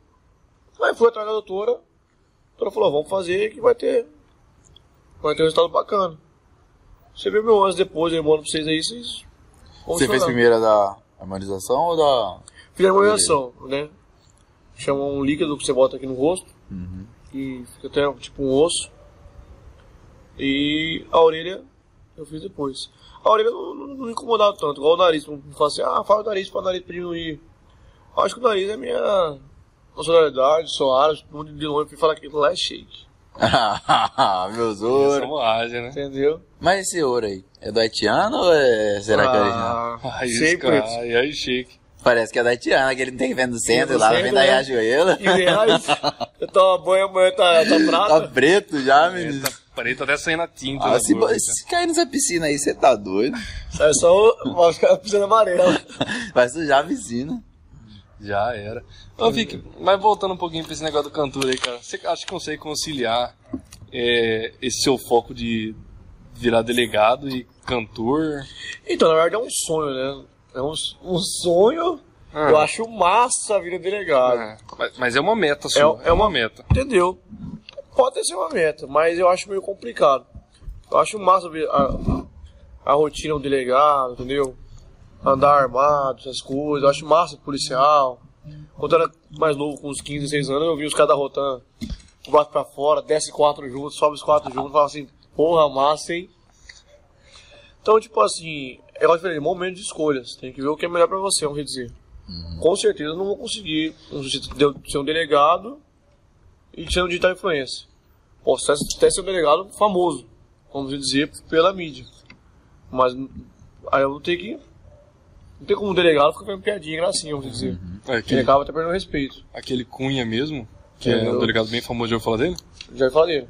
[SPEAKER 3] Aí fui atrás da doutora. A doutora falou, vamos fazer que vai ter. Vai ter um resultado bacana. Você vê meu anos depois, eu mando pra vocês aí, vocês.
[SPEAKER 2] Você fez primeiro a da harmonização ou da.
[SPEAKER 3] Fiz a harmonização, né? Chama um líquido que você bota aqui no rosto.
[SPEAKER 2] Uhum.
[SPEAKER 3] E fica até tipo um osso. E a orelha eu fiz depois. A orelha não, não, não me incomodava tanto, igual o nariz. Não fala assim, ah, fala o nariz para o nariz pra diminuir. Acho que o nariz é minha nacionalidade, sou árabe, todo mundo de longe fala que lá é shake. <laughs>
[SPEAKER 2] Meus
[SPEAKER 1] Essa
[SPEAKER 2] ouro.
[SPEAKER 1] moagem, né?
[SPEAKER 3] Entendeu?
[SPEAKER 2] Mas esse ouro aí, é do haitiano ou é. Será que é original?
[SPEAKER 3] Ah,
[SPEAKER 1] Aí,
[SPEAKER 3] sempre.
[SPEAKER 1] Aí, aí, chique.
[SPEAKER 2] Parece que é da haitiana, que ele não tem no centro, lá
[SPEAKER 3] centro,
[SPEAKER 2] vem da
[SPEAKER 3] né?
[SPEAKER 2] Riachuelo.
[SPEAKER 3] E reais, <laughs> eu tomo banho, amanhã tá, tá
[SPEAKER 2] Tá
[SPEAKER 3] prata.
[SPEAKER 2] preto já,
[SPEAKER 1] É,
[SPEAKER 2] menino.
[SPEAKER 1] tá preto até saindo a tinta.
[SPEAKER 2] Ah, se,
[SPEAKER 1] boca,
[SPEAKER 2] se cair nessa piscina aí, você tá doido.
[SPEAKER 3] Sai só o- vai ficar pisando amarelo.
[SPEAKER 2] Vai sujar a piscina.
[SPEAKER 1] Já era. Ô, Vic, mas voltando um pouquinho pra esse negócio do cantor aí, cara. Você acha que consegue conciliar é, esse seu foco de virar delegado e cantor?
[SPEAKER 3] Então, na verdade é um sonho, né? É um, um sonho
[SPEAKER 1] Ah.
[SPEAKER 3] Eu acho massa a vida delegado.
[SPEAKER 1] É, mas- Mas é uma meta sua.
[SPEAKER 3] É- é uma-
[SPEAKER 1] meta.
[SPEAKER 3] Entendeu? Pode ser uma meta, mas eu acho meio complicado. Eu acho massa ver a, a rotina do delegado, entendeu? Andar armado, essas coisas. Eu acho massa policial. Quando eu era mais novo, com uns 15, 16 anos, eu vi os caras da Rotan, bate pra fora, desce quatro juntos, sobe os quatro juntos, fala assim, porra, massa, hein? Então, tipo assim, é igual falei, momento de escolhas. Tem que ver o que é melhor pra você, vamos dizer. Com certeza eu não vou conseguir ser um delegado e ser um digital influencer. Posso até- ser um delegado famoso, vamos dizer, pela mídia. Mas aí eu vou ter que. Não tem como um delegado ficar fazendo piadinha, gracinha, vamos dizer.
[SPEAKER 1] É,
[SPEAKER 3] Ele
[SPEAKER 1] aquele,
[SPEAKER 3] acaba até perdendo respeito.
[SPEAKER 1] aquele Cunha mesmo, que é
[SPEAKER 3] Entendeu?
[SPEAKER 1] um delegado bem famoso, já ouviu falar dele?
[SPEAKER 3] Já falei,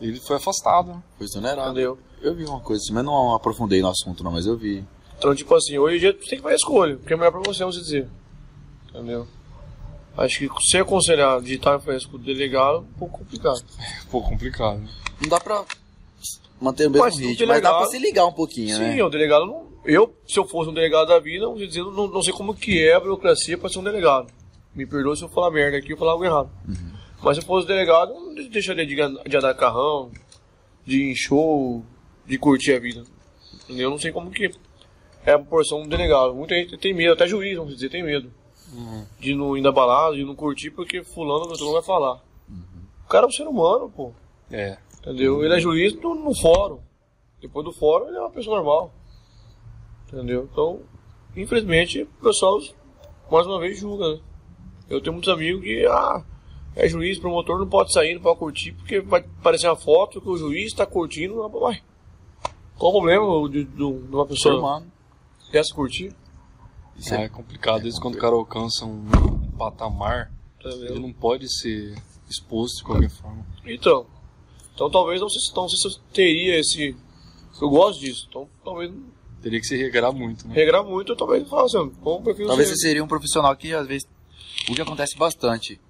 [SPEAKER 1] Ele foi afastado. né?
[SPEAKER 2] Foi exonerado.
[SPEAKER 3] entendeu?
[SPEAKER 2] Eu vi uma coisa assim, mas não aprofundei no assunto não, mas eu vi.
[SPEAKER 3] Então, tipo assim, hoje em dia você tem que fazer a escolha, o que é melhor pra você, vamos dizer. Entendeu? Acho que se aconselhar digital influencer com o delegado é um pouco complicado. <laughs>
[SPEAKER 1] Pô, complicado. né?
[SPEAKER 2] Não dá pra manter o mesmo
[SPEAKER 3] Mas o
[SPEAKER 2] ritmo, mas dá
[SPEAKER 3] delegado-
[SPEAKER 2] pra se ligar um pouquinho,
[SPEAKER 3] Sim,
[SPEAKER 2] né?
[SPEAKER 3] o delegado não. Eu, se eu fosse um delegado da vida, vamos dizer, não, não sei como que é a burocracia para ser um delegado. Me perdoe se eu falar merda aqui ou falar algo errado. Mas se eu fosse delegado, não deixaria de, de andar carrão, de ir em show, de curtir a vida. Entendeu? Eu não sei como que é a proporção do delegado. Muita gente tem medo, até juiz, vamos dizer, tem medo. De não ir na balada, de não curtir, porque fulano mundo vai falar. O cara é um ser humano, pô.
[SPEAKER 1] É.
[SPEAKER 3] Entendeu? Ele é juiz no, no fórum. Depois do fórum, ele é uma pessoa normal. Entendeu? Então, infelizmente, o pessoal, mais uma vez, julga, né? Eu tenho muitos amigos que, ah, é juiz, promotor, não pode sair, não pode curtir, porque vai aparecer uma foto que o juiz está curtindo. Uai, qual o problema de, de- de uma pessoa
[SPEAKER 2] humano.
[SPEAKER 3] dessa curtir?
[SPEAKER 2] Isso
[SPEAKER 1] É
[SPEAKER 2] é,
[SPEAKER 1] complicado. Às vezes quando o cara alcança um patamar, ele
[SPEAKER 3] Entendeu?
[SPEAKER 1] não pode ser exposto de qualquer forma.
[SPEAKER 3] Então, então talvez não sei, se- não sei se eu teria esse... Eu gosto disso, então talvez
[SPEAKER 1] Teria que se regrar muito, né?
[SPEAKER 3] regrar muito, eu talvez falasse, assim, como prefiro
[SPEAKER 2] Talvez
[SPEAKER 3] ser-
[SPEAKER 2] você seria um profissional que, às vezes, o que acontece bastante,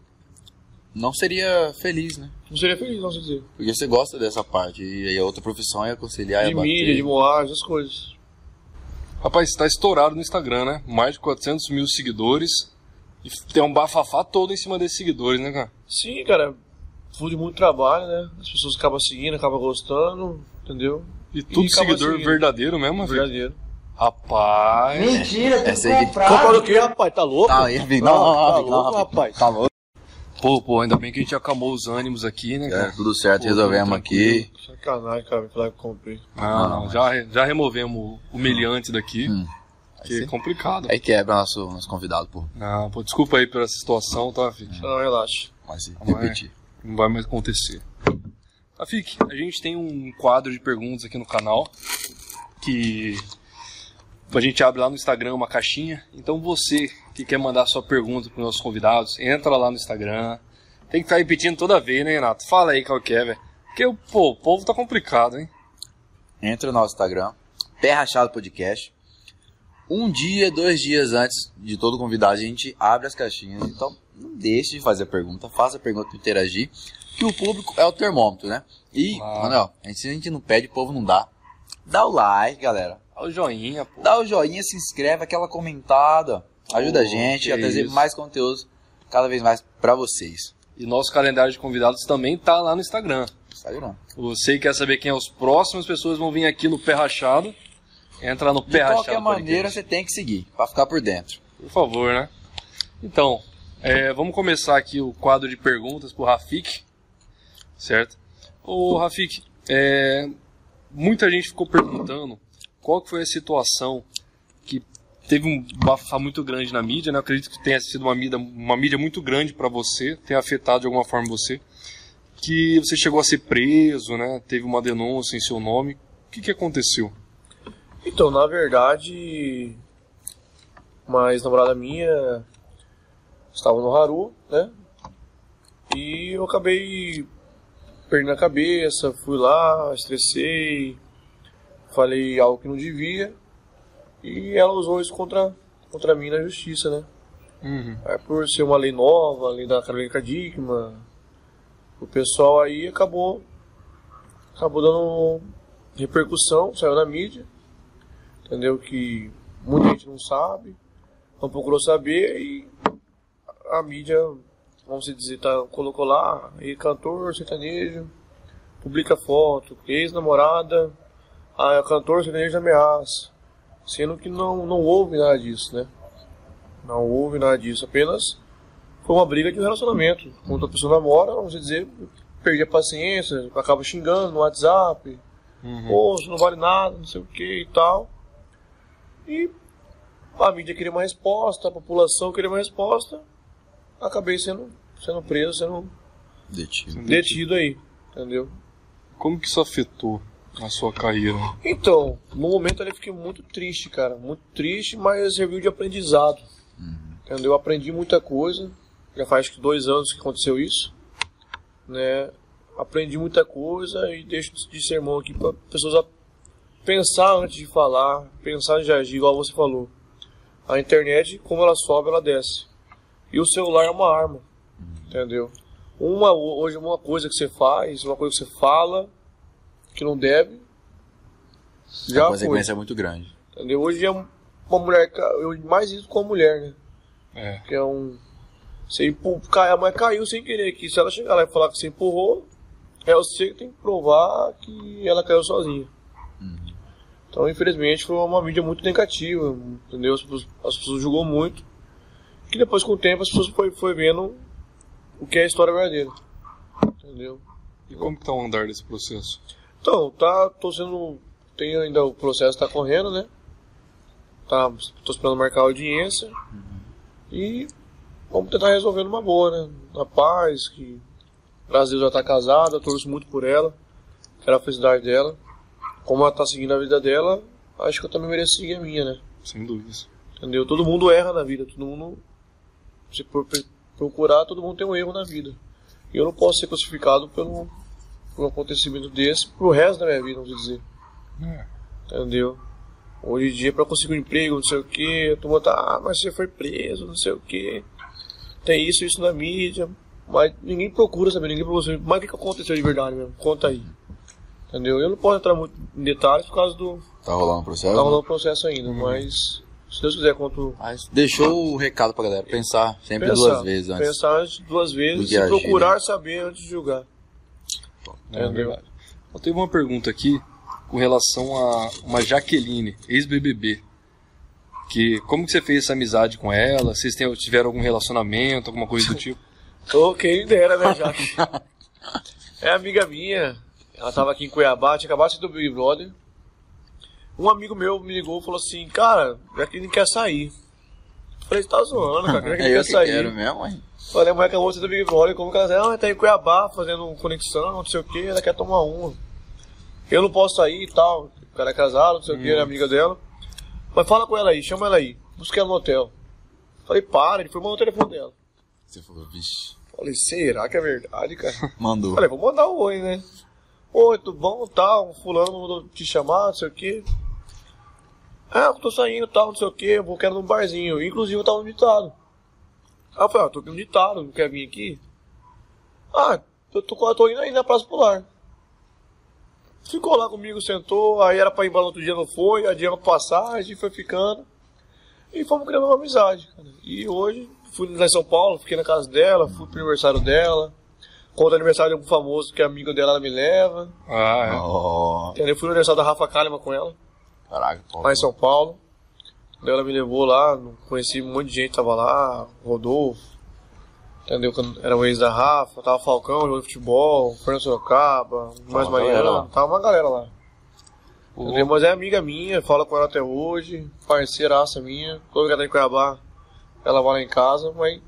[SPEAKER 2] não seria feliz, né?
[SPEAKER 3] não seria feliz, não sei dizer.
[SPEAKER 2] Porque você gosta dessa parte, e aí a outra profissão é conciliar
[SPEAKER 3] de
[SPEAKER 2] e bater.
[SPEAKER 3] mídia, de moagem, essas coisas.
[SPEAKER 1] Rapaz, tá estourado no Instagram, né? Mais de 400 mil seguidores. E tem um bafafá todo em cima desses seguidores, né, cara?
[SPEAKER 3] Sim, cara, fruto de muito trabalho, né? As pessoas acabam seguindo, acabam gostando, entendeu?
[SPEAKER 1] E tudo
[SPEAKER 3] acaba
[SPEAKER 1] seguidor
[SPEAKER 3] seguindo.
[SPEAKER 1] verdadeiro mesmo, filho?
[SPEAKER 3] Verdadeiro.
[SPEAKER 1] Rapaz.
[SPEAKER 4] Mentira,
[SPEAKER 2] Essa
[SPEAKER 4] tudo
[SPEAKER 2] aí-
[SPEAKER 4] comprado.
[SPEAKER 3] Comprado o quê, rapaz? Tá louco?
[SPEAKER 2] Tá, aí, não, não, não,
[SPEAKER 3] tá
[SPEAKER 2] não,
[SPEAKER 3] louco, rapaz.
[SPEAKER 2] Tá louco.
[SPEAKER 1] Pô, pô, ainda bem que a gente acalmou os ânimos aqui, né,
[SPEAKER 2] É,
[SPEAKER 1] cara?
[SPEAKER 2] tudo certo,
[SPEAKER 1] Pô,
[SPEAKER 2] resolvemos aqui.
[SPEAKER 3] Sacanagem, cara, me falar que eu comprei.
[SPEAKER 1] Não, não, já, já removemos o humilhante daqui.
[SPEAKER 2] Hum.
[SPEAKER 1] Que é complicado.
[SPEAKER 2] Aí quebra nosso, nosso convidado, pô.
[SPEAKER 1] Não, pô, desculpa aí pela situação, tá, filho?
[SPEAKER 3] Não, relaxa.
[SPEAKER 2] Mas se
[SPEAKER 1] é.
[SPEAKER 2] repetir.
[SPEAKER 1] Não vai mais acontecer. Rafik, a gente tem um quadro de perguntas aqui no canal que a gente abre lá no Instagram uma caixinha. Então você que quer mandar sua pergunta para os nossos convidados, entra lá no Instagram. Tem que ficar repetindo toda vez, né, Renato? Fala aí qual que é, velho. Porque pô, o povo tá complicado, hein?
[SPEAKER 2] Entra no nosso Instagram, Pé Rachado Podcast. Um dia, dois dias antes de todo convidado, a gente abre as caixinhas. Então, não deixe de fazer a pergunta, faça a pergunta, interagir. Que o público é o termômetro, né? E,
[SPEAKER 1] Claro.
[SPEAKER 2] Manuel, a gente, se a gente não pede, o povo não dá. Dá o like, galera.
[SPEAKER 1] Dá o joinha, pô.
[SPEAKER 2] Dá o joinha, se inscreve, aquela comentada. Ajuda a gente a trazer
[SPEAKER 1] isso.
[SPEAKER 2] mais conteúdos cada vez mais pra vocês.
[SPEAKER 1] E nosso calendário de convidados também tá lá no Instagram.
[SPEAKER 2] Instagram.
[SPEAKER 1] Você que quer saber quem é os próximos pessoas vão vir aqui no Pé Rachado, entra no
[SPEAKER 2] De
[SPEAKER 1] Pé Rachado.
[SPEAKER 2] qualquer maneira, você tem que seguir, pra ficar por dentro.
[SPEAKER 1] Por favor, né? Então, é, vamos começar aqui o quadro de perguntas pro Rafik, certo? Ô Rafik, é, muita gente ficou perguntando qual que foi a situação teve um bafafá muito grande na mídia, né? Eu acredito que tenha sido uma mídia, uma mídia muito grande para você, tenha afetado de alguma forma você, que você chegou a ser preso, né? Teve uma denúncia em seu nome. O que, que aconteceu?
[SPEAKER 3] Então, na verdade, uma ex-namorada minha estava no Haru, né? E eu acabei perdendo a cabeça, fui lá, estressei, falei algo que não devia. E ela usou isso contra, contra mim na justiça, né?
[SPEAKER 1] Uhum.
[SPEAKER 3] Aí, por ser uma lei nova, a lei da Carolina Cadigma, o pessoal aí acabou, acabou dando repercussão, saiu na mídia, entendeu? Que muita gente não sabe, não procurou saber e a mídia, vamos dizer, tá, colocou lá, e cantor sertanejo, publica foto, ex-namorada, a cantor sertanejo ameaça. Sendo que não, não houve nada disso, né? Não houve nada disso, apenas foi uma briga de um relacionamento. Quando a pessoa namora, vamos dizer, perdi a paciência, acaba xingando no WhatsApp,
[SPEAKER 1] Uhum.
[SPEAKER 3] pô, isso não vale nada, não sei o que e tal. E a mídia queria uma resposta, a população queria uma resposta, acabei sendo, sendo preso, sendo
[SPEAKER 2] Detido.
[SPEAKER 3] detido aí, entendeu?
[SPEAKER 1] Como que isso afetou a sua carreira?
[SPEAKER 3] Então, no momento eu fiquei muito triste, cara, muito triste, mas serviu de aprendizado, entendeu? Eu aprendi muita coisa, já faz dois anos que aconteceu isso, né? Aprendi muita coisa e deixo de sermão aqui para pessoas pensar antes de falar, pensar antes de agir, igual você falou. A internet, como ela sobe, ela desce. E o celular é uma arma, entendeu? Uma, hoje uma coisa que você faz, uma coisa que você fala, que não deve,
[SPEAKER 2] a
[SPEAKER 3] já foi.
[SPEAKER 2] consequência é muito grande.
[SPEAKER 3] Entendeu? Hoje é uma mulher, mais isso com a mulher, né?
[SPEAKER 1] É.
[SPEAKER 3] Que é um. Você empurra, cai- a mulher caiu sem querer aqui. Se ela chegar lá e falar que você empurrou, é você que tem que provar que ela caiu sozinha. Então, infelizmente, foi uma mídia muito negativa, entendeu? As pessoas, as pessoas julgou muito. Que depois, com o tempo, as pessoas foi, foi vendo o que é a história verdadeira. Entendeu?
[SPEAKER 1] E como que tá o andar desse processo?
[SPEAKER 3] Então, tá, tô sendo, tem ainda o processo tá correndo, né? Tá, tô esperando marcar a audiência e vamos tentar resolver numa boa, né? Na paz, que Deus já tá casada, torço muito por ela, quero a felicidade dela. Como ela tá seguindo a vida dela, acho que eu também mereço seguir a minha, né?
[SPEAKER 1] Sem dúvidas.
[SPEAKER 3] Entendeu? Todo mundo erra na vida, todo mundo. Se procurar, todo mundo tem um erro na vida. E eu não posso ser crucificado pelo, um acontecimento desse pro resto da minha vida, vamos dizer.
[SPEAKER 1] É.
[SPEAKER 3] Entendeu? Hoje em dia, pra conseguir um emprego, não sei o que, a turma tá, ah, mas você foi preso, não sei o que. Tem isso, isso na mídia. Mas ninguém procura saber, ninguém procura saber. Mas o que aconteceu de verdade mesmo? Conta aí. Entendeu? Eu não posso entrar muito em detalhes por causa do.
[SPEAKER 2] Tá rolando o processo?
[SPEAKER 3] Tá rolando o processo ainda, mas. Se Deus quiser, conto.
[SPEAKER 2] Mas deixou o recado pra galera. Pensar sempre
[SPEAKER 3] Pensar,
[SPEAKER 2] duas vezes antes.
[SPEAKER 3] Pensar duas vezes e
[SPEAKER 2] agir,
[SPEAKER 3] procurar
[SPEAKER 2] né?
[SPEAKER 3] saber antes de julgar.
[SPEAKER 1] É verdade. Eu tenho uma pergunta aqui com relação a uma Jaqueline, ex-BBB. Que, como que você fez essa amizade com ela? Vocês têm- tiveram algum relacionamento, alguma coisa do tipo? <laughs>
[SPEAKER 3] Ô, quem dera, né, Jaque? é amiga minha. Ela tava aqui em Cuiabá, tinha acabado de ser do Big Brother. Um amigo meu me ligou e falou assim, cara, Jaqueline quer sair. Eu falei, você tá zoando, cara, Jaqueline <laughs>
[SPEAKER 2] É eu
[SPEAKER 3] quer
[SPEAKER 2] que
[SPEAKER 3] sair.
[SPEAKER 2] quero mesmo, hein?
[SPEAKER 3] Falei, a mulher acabou de ser do Big Brother, como que ela ah, tá em Cuiabá fazendo conexão, não sei o que, ela quer tomar uma. Eu não posso sair e tal, o cara é casado, não sei o que, é amiga dela. Mas fala com ela aí, chama ela aí, busca ela no hotel. Falei, para, ele foi mandar o telefone dela.
[SPEAKER 2] Você falou, vixe,
[SPEAKER 3] Falei, será que é verdade, cara? <laughs>
[SPEAKER 2] mandou.
[SPEAKER 3] Falei, vou mandar um oi, né? Oi, tudo bom, tal, fulano mandou te chamar, não sei o que. Ah, eu tô saindo, tal, não sei o que, vou quero num barzinho. Inclusive eu tava no ditado. Aí eu falei, ah, tô aqui no ditado, não quer vir aqui? Ah, eu tô, eu tô indo aí na Praça Polar. Ficou lá comigo, sentou, aí era pra ir embora no outro dia, não foi, adiamos passagem, foi ficando. E fomos criando uma amizade, cara. E hoje, fui lá em São Paulo, fiquei na casa dela, fui pro aniversário dela. É aniversário de algum famoso que é amigo dela, ela me leva.
[SPEAKER 1] Ah, é.
[SPEAKER 2] Oh,
[SPEAKER 3] Entendeu? Fui no aniversário da Rafa Kalimann com ela,
[SPEAKER 2] caraca,
[SPEAKER 3] lá em São Paulo. Daí ela me levou lá, conheci um monte de gente, tava lá, Rodolfo, entendeu? Quando Era o ex da Rafa, tava Falcão, jogando futebol, Fernando Sorocaba, mais
[SPEAKER 2] uma galera
[SPEAKER 3] Mariana, tava uma galera lá. Entendeu? Mas é amiga minha, falo com ela até hoje, parceiraça minha, que ela tá em Cuiabá, ela vai lá em casa, mas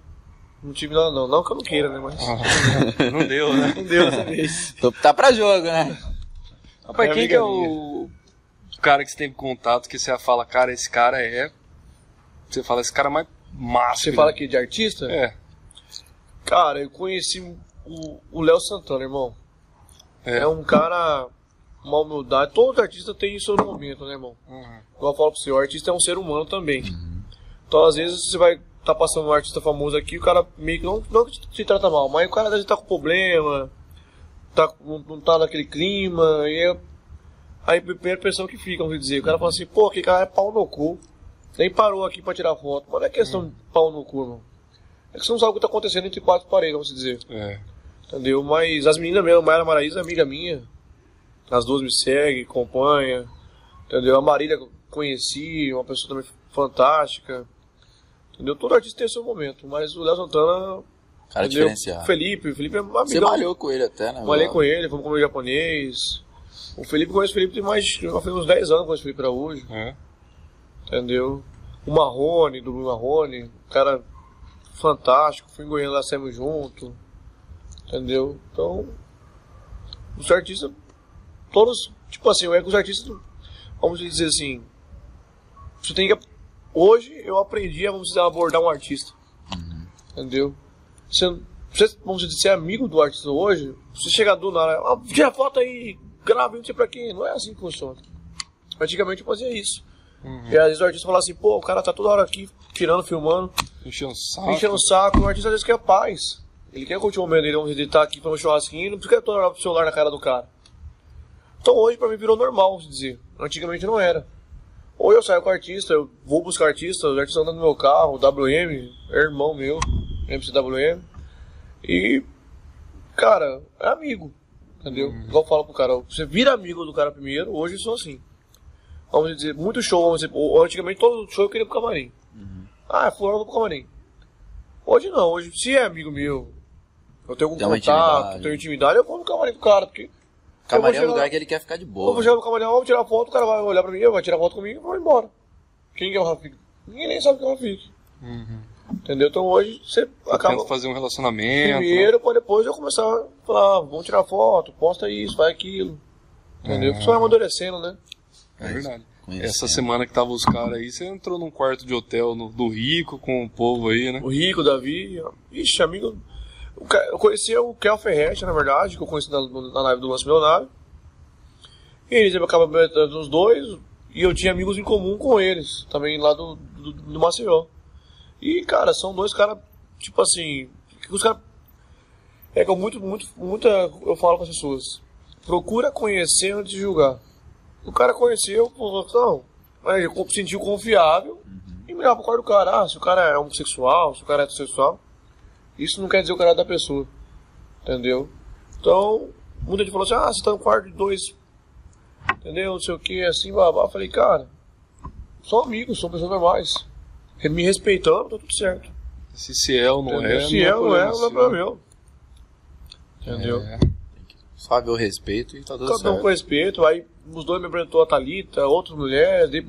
[SPEAKER 3] não tive nada não. Não que eu não queira, né? Mas
[SPEAKER 1] Ah, <laughs> não deu, né?
[SPEAKER 3] não deu dessa vez.
[SPEAKER 2] Tá pra jogo, né?
[SPEAKER 1] Rapaz,
[SPEAKER 3] É
[SPEAKER 1] quem que é o cara que você teve contato que você fala, cara, esse cara é. Você fala, esse cara é mais massa.
[SPEAKER 3] Você fala aqui de artista?
[SPEAKER 1] É.
[SPEAKER 3] Cara, eu conheci o o Léo Santana, irmão.
[SPEAKER 1] É.
[SPEAKER 3] É um cara, uma humildade. Todo artista tem seu momento, né, irmão?
[SPEAKER 1] Uhum.
[SPEAKER 3] Igual eu falo pro você, o artista é um ser humano também. Então, às vezes, você vai tá passando um artista famoso aqui, o cara meio que não, não que te trata mal, mas o cara vezes tá com problema, tá, não, não tá naquele clima, e é, aí a primeira impressão que fica, vamos dizer, o cara fala assim, pô, aquele cara é pau no cu. Nem parou aqui pra tirar foto. Mas não é questão de pau no cu, irmão. É que você não sabe o que tá acontecendo entre quatro paredes, vamos dizer.
[SPEAKER 1] É.
[SPEAKER 3] Entendeu? Mas as meninas mesmo, Mayra Maraíza é amiga minha. As duas me seguem, acompanham. Entendeu? A Marília eu conheci, uma pessoa também fantástica. Entendeu? Todo artista tem seu momento, mas o Léo Santana.
[SPEAKER 2] Cara
[SPEAKER 3] entendeu?
[SPEAKER 2] diferenciado.
[SPEAKER 3] O Felipe, o Felipe é um amigão.
[SPEAKER 2] Você malhou com ele até, né?
[SPEAKER 3] Malhei com ele, fomos comer japonês. O Felipe conhece o Felipe tem mais. Já fez uns 10 anos com esse Felipe Araújo.
[SPEAKER 1] É.
[SPEAKER 3] Entendeu? O Marrone, do Marrone, cara fantástico. Fui em Goiânia lá, saímos junto. Entendeu? Então, os artistas, todos, tipo assim, é que os artistas, vamos dizer assim, você tem que. Hoje eu aprendi a, vamos dizer, abordar um artista. Entendeu? Você, você, vamos dizer, ser amigo do artista hoje, você chega do nada, ah, tira foto aí, grava, sei pra quem. Não é assim que funciona. Antigamente eu fazia isso. E às vezes o artista fala assim, pô, o cara tá toda hora aqui, tirando, filmando,
[SPEAKER 1] Enchendo o saco.
[SPEAKER 3] enchendo o saco. O artista às vezes quer paz. Ele quer curtir o momento dele, ele tá aqui pra um churrasquinho, não precisa toda hora pro celular na cara do cara. Então hoje pra mim virou normal, vamos dizer. Antigamente não era. Ou eu saio com o artista, eu vou buscar artista, os artistas andando no meu carro, o WM, é irmão meu, MCWM. E, cara, é amigo. Entendeu? Igual eu falo pro cara, você vira amigo do cara primeiro, hoje eu sou assim. Vamos dizer, muito show, vamos dizer, antigamente todo show eu queria pro camarim. Ah, fulano eu vou pro camarim. Hoje não, hoje se é amigo meu, eu tenho algum
[SPEAKER 2] Tem
[SPEAKER 3] contato,
[SPEAKER 2] intimidade.
[SPEAKER 3] tenho intimidade, eu vou no camarim do cara, porque.
[SPEAKER 2] Camarim é
[SPEAKER 3] eu
[SPEAKER 2] um
[SPEAKER 3] vou
[SPEAKER 2] lugar
[SPEAKER 3] chegar-
[SPEAKER 2] que ele quer ficar de
[SPEAKER 3] eu
[SPEAKER 2] boa.
[SPEAKER 3] vou chegar no camarim, vamos tirar foto, o cara vai olhar pra mim, vai tirar foto comigo e vai embora. Quem que é o Rafik? Ninguém nem sabe quem é o Rafik. Entendeu? Então hoje você acaba
[SPEAKER 1] Tenta fazer um relacionamento.
[SPEAKER 3] primeiro pra depois eu começar a falar, ah, vamos tirar foto, posta isso, faz aquilo. Entendeu? Você vai amadurecendo, né?
[SPEAKER 1] né? É verdade.
[SPEAKER 2] Conhecendo.
[SPEAKER 1] Essa semana que tava os caras aí, você entrou num quarto de hotel no- do Rico com o povo aí, né?
[SPEAKER 3] O Rico, o Davi, ixi, amigo. Eu conhecia o Kel Ferretti, na verdade, que eu conheci na, na live do Lance Milionário. E eles acabam metendo os dois, e eu tinha amigos em comum com eles, também lá do, do, do Maceió. E, cara, são dois caras, tipo assim, que os caras. É que eu muito, muito, muita. Eu falo com as pessoas. Procura conhecer antes de julgar. O cara conheceu, pô, não. Se sentiu confiável e melhor pro quarto do cara. Ah, se o cara é homossexual, se o cara é heterossexual, isso não quer dizer o cara é da pessoa. Entendeu? Então, muita gente falou assim, ah, você tá no quarto de dois. Entendeu? Não sei o que, assim, babá. Eu falei, cara, são amigos, são pessoas normais. Me respeitando, tá tudo certo.
[SPEAKER 1] Se se é ou não
[SPEAKER 3] Entendeu?
[SPEAKER 1] é.
[SPEAKER 3] se é ou não é, não é problema meu. Entendeu?
[SPEAKER 1] É.
[SPEAKER 2] Haver o respeito e tá tudo
[SPEAKER 3] Cada um
[SPEAKER 2] certo.
[SPEAKER 3] com respeito, aí os dois me apresentou a Thalita, outras mulheres, dei-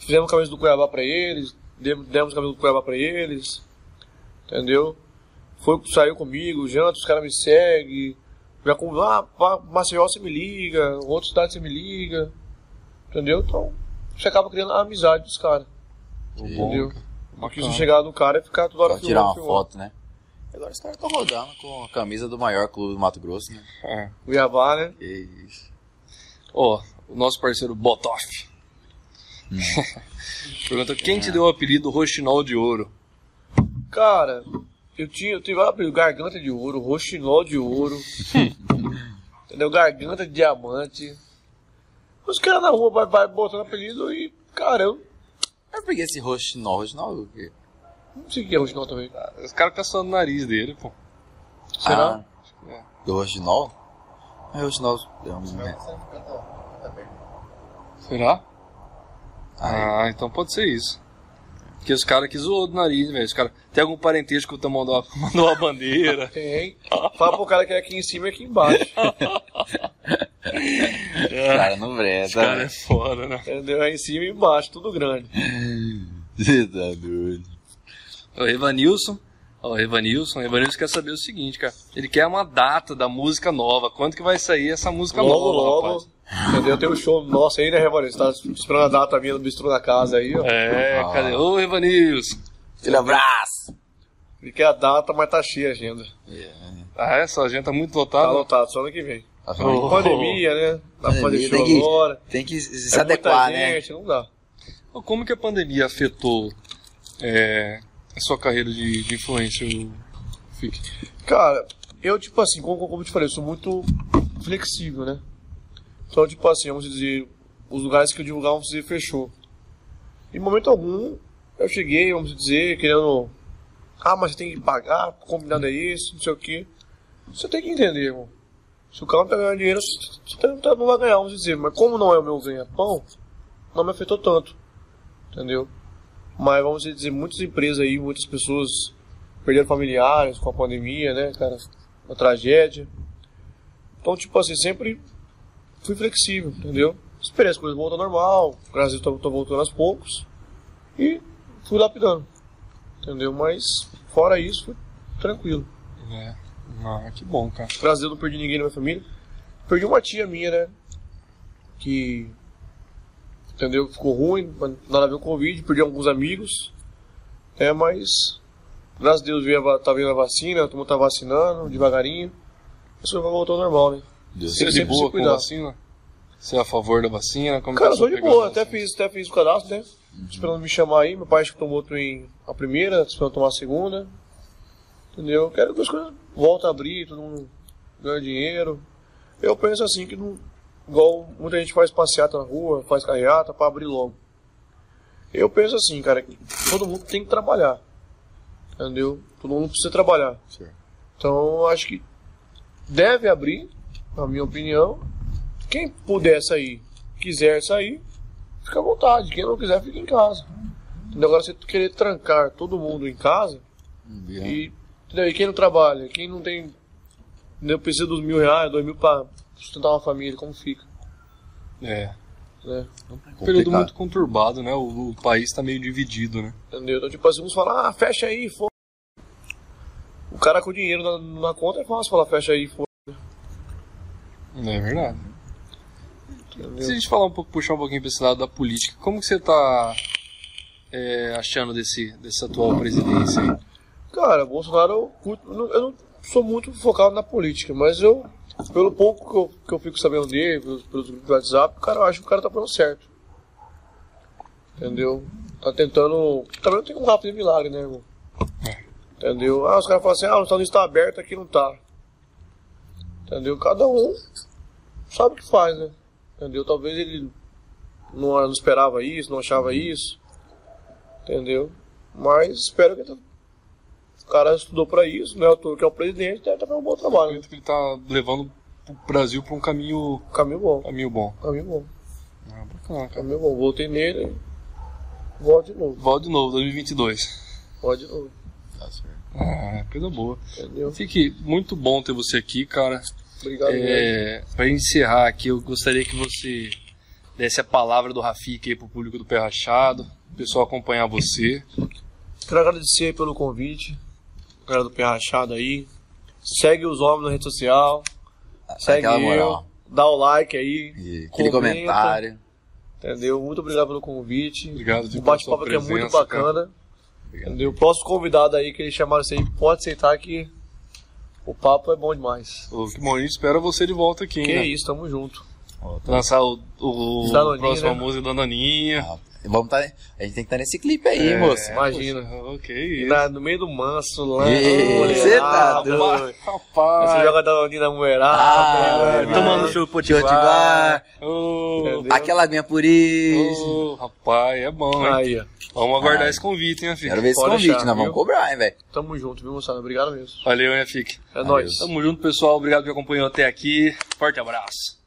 [SPEAKER 3] fizemos camisa do Cuiabá pra eles, demos, camisa do Cuiabá pra eles, entendeu? Foi, saiu comigo, janta, os caras me seguem, já com, ah, Maceió você me liga, outra cidade você me liga, entendeu? Então, você acaba criando a amizade dos caras, entendeu? Porque se
[SPEAKER 1] Bacana.
[SPEAKER 3] chegar no cara é ficar toda hora
[SPEAKER 2] Só tirar uma
[SPEAKER 3] filmando,
[SPEAKER 2] foto, né? Agora os caras estão rodando com a camisa do maior clube do Mato Grosso, né?
[SPEAKER 1] É.
[SPEAKER 3] Cuiabá, né?
[SPEAKER 2] Que isso.
[SPEAKER 1] Ó, o nosso parceiro Botoff.
[SPEAKER 3] Hum. <laughs>
[SPEAKER 1] Pergunta, quem te deu o apelido Roxinol de Ouro?
[SPEAKER 3] Cara, eu tinha, eu tive vários apelidos, garganta de ouro, roxinol de ouro, <laughs> entendeu? Garganta de diamante. Os caras na rua vai, vai botando apelido e, cara, eu
[SPEAKER 2] Mas por que esse roxinol? Roxinol o quê?
[SPEAKER 3] não sei o que é roxinol também.
[SPEAKER 1] Os caras caçando o nariz dele, pô.
[SPEAKER 3] Será?
[SPEAKER 2] Ah, do roxinol? É roxinol. É um...
[SPEAKER 1] Será? Ah, então pode ser isso. Porque os caras que zoou do nariz, velho. Os caras. Tem algum parentesco que mandou a, <laughs> mandou a bandeira?
[SPEAKER 3] Tem. Fala pro cara que é aqui em cima e aqui embaixo.
[SPEAKER 2] Cara, não
[SPEAKER 1] Esse cara é
[SPEAKER 2] breta.
[SPEAKER 1] foda, né?
[SPEAKER 3] Entendeu? É em cima e embaixo, tudo grande.
[SPEAKER 2] Você tá doido.
[SPEAKER 1] O Evanilson. O Evanilson. O Evanilson quer saber o seguinte, cara. Ele quer uma data da música nova. Quando que vai sair essa música
[SPEAKER 3] Logo,
[SPEAKER 1] nova,
[SPEAKER 3] logo.
[SPEAKER 1] rapaz?
[SPEAKER 3] Entendeu? Tem um show nosso aí, né, Revanes? Você tá esperando a data minha no bistrô da casa aí, ó.
[SPEAKER 1] É,
[SPEAKER 2] Ah.
[SPEAKER 1] cadê? Ô, Evanilson.
[SPEAKER 2] Aquele abraço.
[SPEAKER 3] Quer a data, mas tá cheia a agenda.
[SPEAKER 1] Ah, é? Sua agenda tá muito
[SPEAKER 3] Tá
[SPEAKER 1] lotada.
[SPEAKER 3] lotado, só ano que vem.
[SPEAKER 2] Tá
[SPEAKER 1] Oh.
[SPEAKER 3] Pandemia, né? Dá pra fazer
[SPEAKER 2] Pandemia,
[SPEAKER 3] show
[SPEAKER 2] tem que-
[SPEAKER 3] agora.
[SPEAKER 2] Tem que se
[SPEAKER 3] É muita
[SPEAKER 2] adequar, né?
[SPEAKER 3] gente, Não dá.
[SPEAKER 1] Como que a pandemia afetou é, a sua carreira de, de influencer, Fique?
[SPEAKER 3] Cara, eu, tipo assim, como, como eu te falei, eu sou muito flexível, né? Então, tipo assim, vamos dizer, os lugares que eu divulgava, vamos dizer, fechou. Em momento algum, eu cheguei, vamos dizer, querendo. Ah, mas você tem que pagar, combinado é esse, não sei o quê. Você tem que entender, irmão. Se o cara não tá ganhando dinheiro, você não vai ganhar, vamos dizer. Mas como não é o meu ganha-pão, não me afetou tanto. Entendeu? Mas vamos dizer, muitas empresas aí, muitas pessoas perderam familiares com a pandemia, né, cara? Uma tragédia. Então, tipo assim, sempre fui flexível, entendeu? Esperei as coisas voltar normal, graças a Deus tô voltando aos poucos. E fui lapidando. Entendeu? Mas fora isso, foi tranquilo.
[SPEAKER 1] É. Ah, que bom, cara.
[SPEAKER 3] Graças a Deus não perdi ninguém na minha família. Perdi uma tia minha, né? Que. Entendeu? Ficou ruim, nada a ver com o Covid, perdi alguns amigos. É, mas. Graças a Deus veio a, tá vindo a vacina, todo mundo tá vacinando, devagarinho. Isso vai voltar ao normal, né?
[SPEAKER 1] Você é de boa com vacina? Você é a favor da vacina? Como
[SPEAKER 3] Cara, tá sou de boa, até fiz, até fiz o cadastro, né? Uhum. Esperando me chamar aí, meu pai acho que tomou em a primeira, esperando tomar a segunda. Entendeu? Quero que as coisas voltem a abrir, todo mundo ganha dinheiro. Eu penso assim que não. Igual muita gente faz passeata na rua, faz carreata para abrir logo. Eu penso assim, cara, que todo mundo tem que trabalhar. Entendeu? Todo mundo precisa trabalhar. Certo. Então acho que deve abrir, na minha opinião. Quem puder sair, quiser sair, fica à vontade. Quem não quiser, fica em casa. Entendeu? Agora você querer trancar todo mundo em casa e Entendeu? E quem não trabalha, quem não tem. Entendeu? Precisa dos mil reais, dois mil pra sustentar uma família, como fica?
[SPEAKER 1] É. Né? É um período muito conturbado, né? O, o, país tá meio dividido, né?
[SPEAKER 3] Entendeu? Então, tipo assim, uns falam, ah, fecha aí, foda. O cara com dinheiro na, na, conta é fácil falar, fecha aí, foda.
[SPEAKER 1] É verdade. Se a gente falar um pouco, puxar um pouquinho pra esse lado da política, como que você tá é, achando desse, dessa atual presidência aí?
[SPEAKER 3] Cara, Bolsonaro, eu, eu não sou muito focado na política, mas eu, pelo pouco que eu, que eu fico sabendo dele, pelos, pelos grupos do WhatsApp, cara, eu acho que o cara tá fazendo certo. Entendeu? Tá tentando. Também não tem um rápido de milagre, né, irmão? Entendeu? Ah, os caras falam assim, ah, o Estados está aberto, aqui não tá. Entendeu? Cada um sabe o que faz, né? Entendeu? Talvez ele não, não esperava isso, não achava isso. Entendeu? Mas espero que tá o cara estudou para isso, né? O que é o presidente, deve estar fazendo um bom trabalho.
[SPEAKER 1] Ele está levando o Brasil para um caminho.
[SPEAKER 3] Caminho bom.
[SPEAKER 1] Caminho bom.
[SPEAKER 3] Caminho bom.
[SPEAKER 1] Ah, bacana, cara.
[SPEAKER 3] Caminho bom. Voltei nele. Volto de novo.
[SPEAKER 1] Volto de novo, 2022.
[SPEAKER 3] Volto de novo.
[SPEAKER 1] Tá certo. Ah, coisa boa. Entendeu? Fique muito bom ter você aqui, cara.
[SPEAKER 3] Obrigado.
[SPEAKER 1] É, para encerrar aqui, eu gostaria que você desse a palavra do Rafik aí pro público do Pé Rachado, o pessoal acompanhar você.
[SPEAKER 3] Quero agradecer pelo convite galera do Pé Rachado aí. Segue os homens na rede social. Segue eu. Dá o like aí.
[SPEAKER 2] E aquele comentário.
[SPEAKER 3] Entendeu? Muito obrigado pelo convite.
[SPEAKER 1] Obrigado,
[SPEAKER 3] O bate-papo aqui é muito bacana. Entendeu? O próximo convidado aí que eles chamaram isso aí, pode aceitar que o papo é bom demais.
[SPEAKER 1] Ô, que bom, a gente espera você de volta aqui,
[SPEAKER 3] Que
[SPEAKER 1] né?
[SPEAKER 3] isso, tamo junto.
[SPEAKER 1] Lançar o, o, o próximo né? música da Naninha. Ah,
[SPEAKER 2] Vamos tá, a gente tem que estar tá nesse clipe aí, é, moço.
[SPEAKER 3] Imagina.
[SPEAKER 1] Poxa, ok.
[SPEAKER 3] Na, no meio do manso lá.
[SPEAKER 2] Você tá doido.
[SPEAKER 3] Rapaz. Você joga Danoninha na mulherada. Ah,
[SPEAKER 2] né? tomando show potiguar. Oh, aquela minha por isso.
[SPEAKER 1] Oh, rapaz, é bom, hein? Aí, Vamos aguardar esse convite, hein, Fique?
[SPEAKER 2] Quero ver esse Pode convite, nós vamos cobrar, hein, velho.
[SPEAKER 3] Tamo junto, viu, moçada? Obrigado mesmo.
[SPEAKER 1] Valeu, hein, Fique?
[SPEAKER 3] É nóis.
[SPEAKER 1] Tamo junto, pessoal. Obrigado por acompanhar até aqui. Forte abraço.